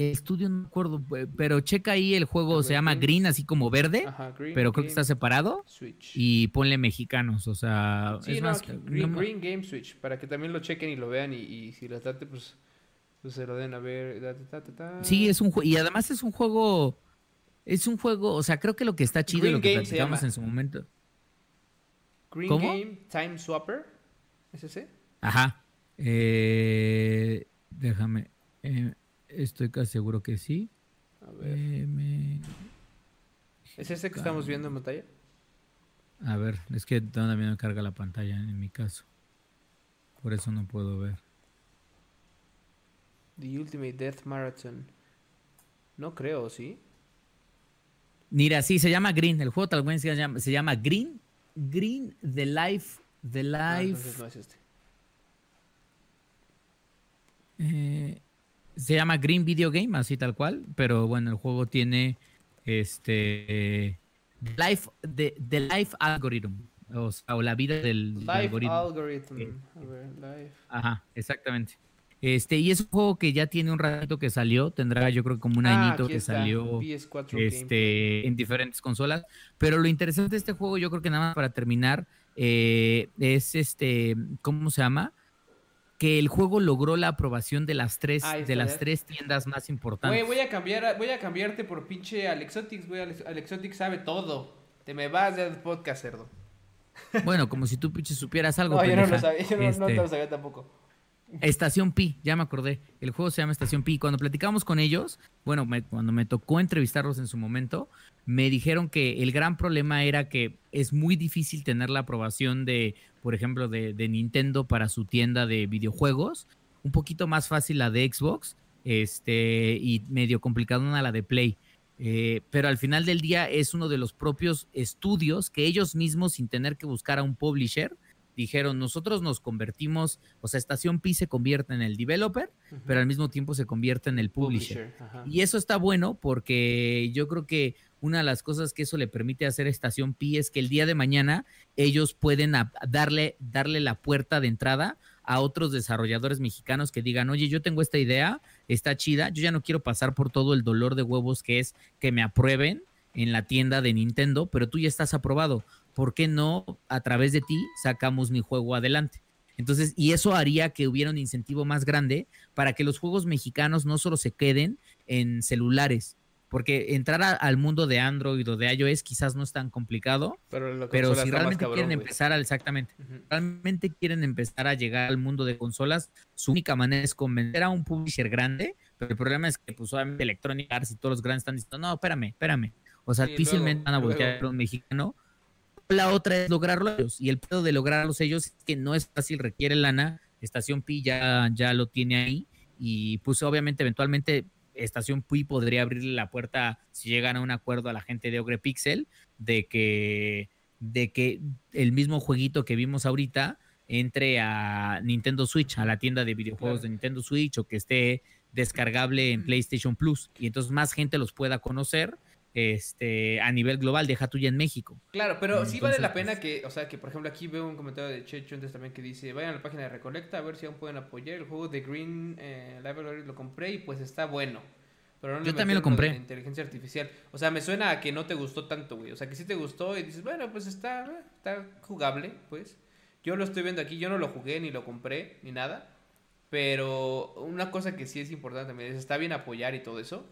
El estudio no me acuerdo, eh, pero checa ahí el juego, se llama Green. Así como verde, Ajá, Green pero creo que está separado. Switch. Y ponle mexicanos, o sea, Sí, es no, más, no Green, Green Game Switch, para que también lo chequen y lo vean y, y si les date, pues, pues se lo den a ver. da, ta, ta, ta. Sí, es un juego. Y además es un juego. Es un juego. O sea, creo que lo que está chido y lo que Game platicamos en su momento. Green ¿Cómo? Game Time Swapper. ¿Es ese? Ajá. Eh, déjame. eh, estoy casi seguro que sí. A ver. Eh, me- ¿Es ese que estamos viendo en pantalla? A ver, es que todavía no carga la pantalla en mi caso. Por eso no puedo ver. The Ultimate Death Marathon. No creo, ¿sí? Mira, sí, se llama Green. El juego tal cual se llama, se llama Green. Green The Life. The Ah, Life. no es este. Eh, se llama Green Video Game, así tal cual, pero bueno, el juego tiene este Life the, the Life Algorithm, o, sea, o la vida del, del Life algoritmo. Algorithm. Eh, A ver, Life. Ajá, exactamente. Este, y es un juego que ya tiene un ratito que salió, tendrá yo creo como un Ah, añito que está, salió PS4 Gameplay. este, en diferentes consolas. Pero lo interesante de este juego, yo creo que nada más para terminar, eh, es este, ¿cómo se llama? Que el juego logró la aprobación de las tres, de las tres tiendas más Güey, importantes. voy a cambiar, voy a cambiarte por pinche Alexotix, güey. Alex- Alexotix sabe todo. Te me vas del podcast, cerdo. Bueno, como si tú pinche supieras algo. No, yo no lo pendeja. sabía, yo no, no Este, lo sabía tampoco. Estación Pi, ya me acordé. El juego se llama Estación Pi. Cuando platicamos con ellos, bueno, cuando me tocó entrevistarlos en su momento, me dijeron que el gran problema era que es muy difícil tener la aprobación de, por ejemplo, de, Nintendo para su tienda de videojuegos. Un poquito más fácil la de Xbox, este, y medio complicado la de Play. Eh, pero al final del día es uno de los propios estudios que ellos mismos, sin tener que buscar a un publisher, dijeron, nosotros nos convertimos, o sea, Estación Pi se convierte en el developer, pero al mismo tiempo se convierte en el publisher. Y eso está bueno porque yo creo que una de las cosas que eso le permite hacer a Estación Pi es que el día de mañana ellos pueden darle, darle la puerta de entrada a otros desarrolladores mexicanos que digan, oye, yo tengo esta idea, está chida, yo ya no quiero pasar por todo el dolor de huevos que es que me aprueben en la tienda de Nintendo, pero tú ya estás aprobado. ¿Por qué no a través de ti sacamos mi juego adelante? Entonces, y eso haría que hubiera un incentivo más grande para que los juegos mexicanos no solo se queden en celulares, porque entrar a- al mundo de Android o de iOS quizás no es tan complicado, Pero, si realmente cabrón, quieren güey. empezar al exactamente, Ujú. realmente quieren empezar a llegar al mundo de consolas, su única manera es convencer a un publisher grande, pero el problema es que pues obviamente Electronic Arts y todos los grandes están diciendo, no, espérame, espérame. O sea, Sí, difícilmente luego, van a voltear luego. a un mexicano. La otra es lograrlo ellos. Y el pedo de lograrlos ellos es que no es fácil, requiere lana. Estación Pi ya, ya lo tiene ahí. Y pues obviamente eventualmente Estación Pi podría abrirle la puerta si llegan a un acuerdo a la gente de Ogre Pixel de que, de que el mismo jueguito que vimos ahorita entre a Nintendo Switch, a la tienda de videojuegos Claro. de Nintendo Switch o que esté descargable en PlayStation Plus y entonces más gente los pueda conocer este a nivel global, deja tuya en México. Claro, pero sí vale la pena pues- que, o sea, que por ejemplo aquí veo un comentario de Checho antes también que dice, vayan a la página de Recolecta a ver si aún pueden apoyar el juego de Green eh, Library, lo compré y pues está bueno. Pero no Yo también lo compré. inteligencia artificial. O sea, me suena a que no te gustó tanto, güey. O sea, que sí te gustó y dices, bueno, pues está, eh, está jugable, pues. Yo lo estoy viendo aquí, yo no lo jugué ni lo compré ni nada. Pero una cosa que sí es importante también es, está bien apoyar y todo eso.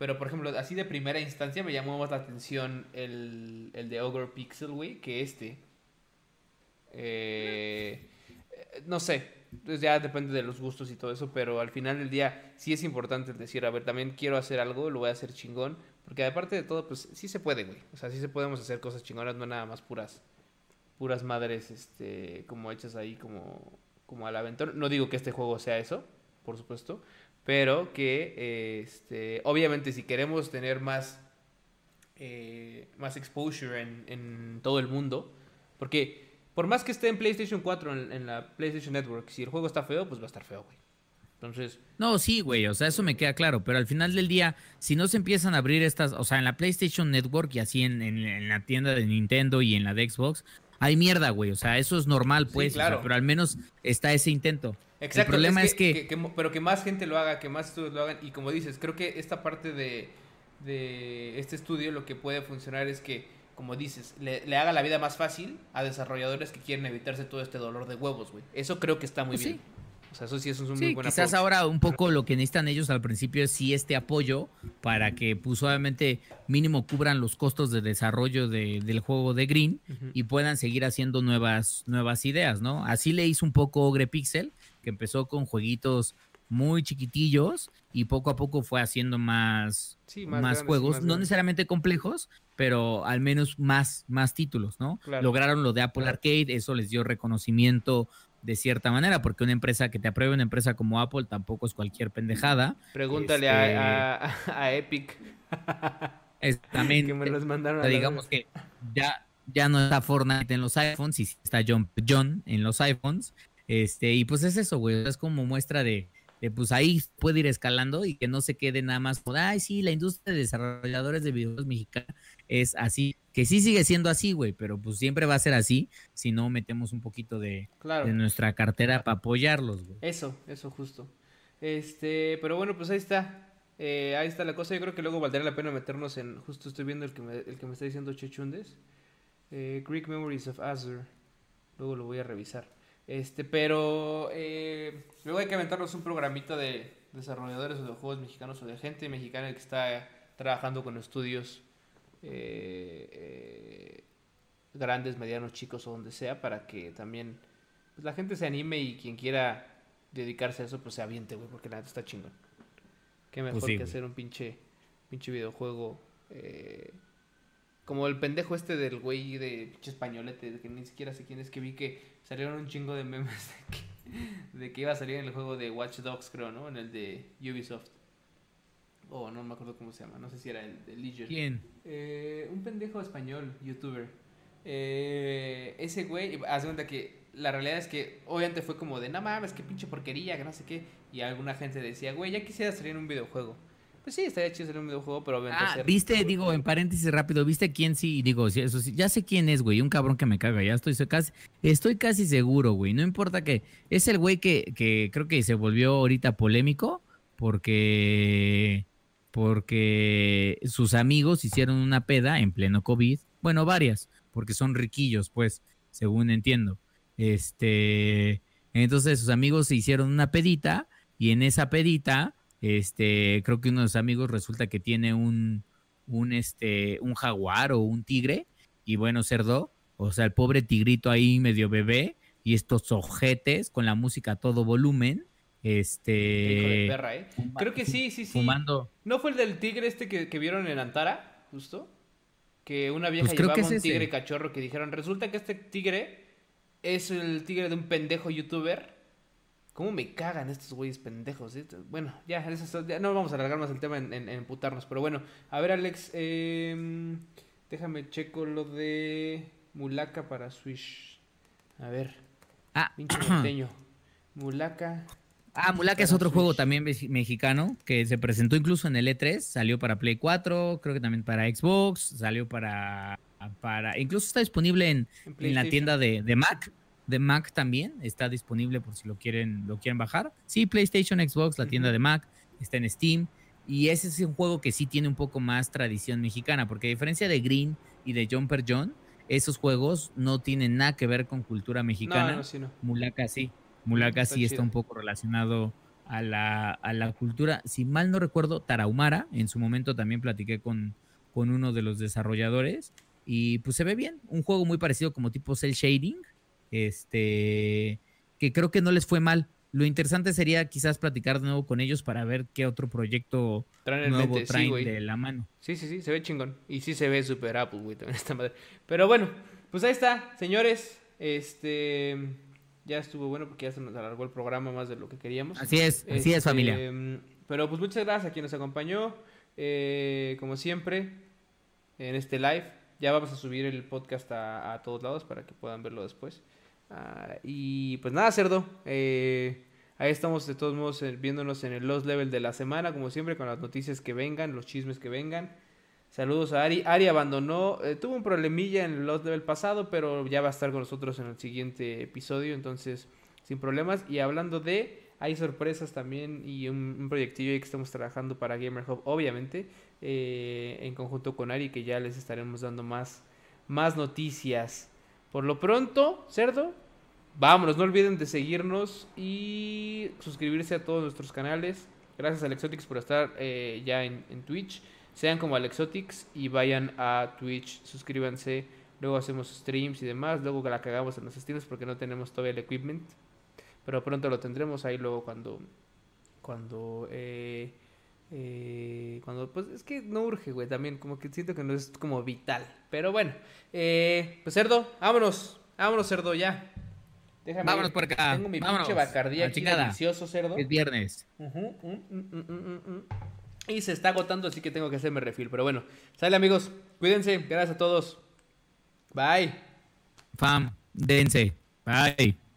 Pero, por ejemplo, así de primera instancia me llamó más la atención el, el de Ogre Pixel, güey, que este. Eh, no sé, pues ya depende de los gustos y todo eso, pero al final del día sí es importante decir, a ver, también quiero hacer algo, lo voy a hacer chingón, porque aparte de todo, pues sí se puede, güey. O sea, sí se podemos hacer cosas chingonas, no nada más puras, puras madres, este, como hechas ahí como, como al aventón. No digo que este juego sea eso, por supuesto, pero que, este, obviamente si queremos tener más, eh, más exposure en, en todo el mundo, porque por más que esté en PlayStation 4, en, en, la PlayStation Network, si el juego está feo, pues va a estar feo, güey. Entonces. No, sí, güey, o sea, eso me queda claro, pero al final del día, si no se empiezan a abrir estas, o sea, en la PlayStation Network y así en, en, en la tienda de Nintendo y en la de Xbox, hay mierda, güey, o sea, eso es normal, pues, sí, claro. o sea, pero al menos está ese intento. Exacto, el problema es es que, que, que, que, Pero que más gente lo haga, que más estudios lo hagan, y como dices, creo que esta parte de, de este estudio lo que puede funcionar es que como dices, le, le, haga la vida más fácil a desarrolladores que quieren evitarse todo este dolor de huevos, güey. Eso creo que está muy pues bien. O sea, eso sí es un sí, muy buen quizás approach. ahora un poco lo que necesitan ellos al principio es sí este apoyo para que pues obviamente mínimo cubran los costos de desarrollo de, del juego de Green uh -huh. y puedan seguir haciendo nuevas, nuevas ideas, ¿no? Así le hizo un poco Ogre Pixel, que empezó con jueguitos muy chiquitillos y poco a poco fue haciendo más, sí, más, más grandes, juegos, más no necesariamente complejos, pero al menos más, más títulos, ¿no? Claro. Lograron lo de Apple claro. Arcade, eso les dio reconocimiento de cierta manera, porque una empresa que te apruebe una empresa como Apple tampoco es cualquier pendejada. Pregúntale este... a, a, a, Epic. también, que me los mandaron digamos que ya, ya no está Fortnite en los iPhones y está John, John en los iPhones. Este, y pues es eso, güey, es como muestra de, de, pues ahí puede ir escalando y que no se quede nada más por, ay, sí, la industria de desarrolladores de videojuegos mexicana es así, que sí sigue siendo así, güey, pero pues siempre va a ser así si no metemos un poquito de, claro. de nuestra cartera para apoyarlos, güey. Eso, eso justo. Este, pero bueno, pues ahí está. Eh, ahí está la cosa. Yo creo que luego valdría la pena meternos en. Justo estoy viendo el que me, el que me está diciendo Chechundes. Eh, Greek Memories of Azure. Luego lo voy a revisar. Este, pero eh, luego hay que aventarnos un programita de desarrolladores o de juegos mexicanos o de gente mexicana que está trabajando con estudios eh, eh, grandes, medianos, chicos o donde sea para que también pues, la gente se anime y quien quiera dedicarse a eso pues se aviente, güey, porque la neta está chingón. Qué mejor pues sí, que hacer un pinche, pinche videojuego eh, como el pendejo este del güey de pinche españolete, que ni siquiera sé quién es, que vi que salieron un chingo de memes de que, de que iba a salir en el juego de Watch Dogs, creo, ¿no? En el de Ubisoft. Oh, no me acuerdo cómo se llama, no sé si era el de Leisure. ¿Quién? Eh, un pendejo español, youtuber. Eh, ese güey, haz cuenta que la realidad es que obviamente fue como de, no mames, qué pinche porquería, que no sé qué. Y alguna gente decía, güey, ya quisiera salir en un videojuego. Pues sí, estaría chido en un videojuego, pero. Ah, hacer... viste, digo, en paréntesis rápido, ¿viste quién sí? Digo, eso sí, ya sé quién es, güey, un cabrón que me caga, ya estoy casi, estoy casi seguro, güey. No importa que. Es el güey que, que creo que se volvió ahorita polémico porque. Porque sus amigos hicieron una peda en pleno COVID. Bueno, varias, porque son riquillos, pues, según entiendo. Este, entonces sus amigos se hicieron una pedita y en esa pedita, este, creo que uno de sus amigos resulta que tiene un, un, este, un jaguar o un tigre y bueno, cerdo, o sea, el pobre tigrito ahí medio bebé y estos ojetes con la música a todo volumen. Este. Hijo de perra, ¿eh? Creo que sí, sí, sí. Fumando. ¿No fue el del tigre este que, que vieron en Antara? Justo. Que una vieja pues llevaba que un tigre ese. cachorro que dijeron, resulta que este tigre es el tigre de un pendejo youtuber. ¿Cómo me cagan estos güeyes pendejos? eh? Bueno, ya, eso, ya, no vamos a alargar más el tema en, en, en putarnos. Pero bueno, a ver, Alex, eh, déjame checo lo de Mulaka para Switch. A ver. Ah, pinche norteño. Mulaka. Ah, Mulaka es otro juego también mexicano que se presentó incluso en el E3, salió para Play 4, creo que también para Xbox, salió para, para incluso está disponible en, en, en la tienda de, de, Mac, de Mac también, está disponible por si lo quieren, lo quieren bajar. Sí, PlayStation, Xbox, la tienda de Mac, está en Steam. Y ese es un juego que sí tiene un poco más tradición mexicana, porque a diferencia de Green y de Jumper John, esos juegos no tienen nada que ver con cultura mexicana. No, no, sí, no. Mulaka sí. Mulaka sí está un poco relacionado a la, a la, cultura. Si mal no recuerdo, Tarahumara, en su momento también platiqué con, con uno de los desarrolladores y pues se ve bien. Un juego muy parecido como tipo cel shading, este, que creo que no les fue mal. Lo interesante sería quizás platicar de nuevo con ellos para ver qué otro proyecto Traen nuevo mente, traen de la mano. Sí, sí, sí, se ve chingón. Y sí se ve super Apple, güey, también esta madre. Pero bueno, pues ahí está, señores. Este. Ya estuvo bueno porque ya se nos alargó el programa más de lo que queríamos. Así es, así es Este, familia. Pero pues muchas gracias a quien nos acompañó. eh, como siempre, en este live. Ya vamos a subir el podcast a, a todos lados para que puedan verlo después. Ah, y pues nada, cerdo. eh, ahí estamos de todos modos eh, viéndonos en el Lost Level de la semana, como siempre, con las noticias que vengan, los chismes que vengan. Saludos a Ari. Ari abandonó, eh, tuvo un problemilla en el Lost Level pasado, pero ya va a estar con nosotros en el siguiente episodio, entonces sin problemas. Y hablando de, hay sorpresas también y un, un proyectillo que estamos trabajando para Gamer Hub, obviamente, en conjunto con Ari, que ya les estaremos dando más, más noticias. Por lo pronto, cerdo, vámonos, no olviden de seguirnos y suscribirse a todos nuestros canales. Gracias Alexotics por estar eh, ya en, Twitch. Sean como Alexotics y vayan a Twitch, suscríbanse. Luego hacemos streams y demás. Luego la cagamos en los streams porque no tenemos todavía el equipment. Pero pronto lo tendremos ahí luego cuando. Cuando. Eh, eh, cuando. Pues es que no urge, güey. También como que siento que no es como vital. Pero bueno. Eh, pues cerdo, vámonos. Vámonos, cerdo, ya. Déjame. Vámonos por acá, Tengo mi vámonos, pinche bacardía aquí delicioso, cerdo. Es viernes. Mm, mm, mm. Y se está agotando, así que tengo que hacerme refil. Pero bueno, sale amigos, cuídense, gracias a todos. Bye. Fam, dense. Bye.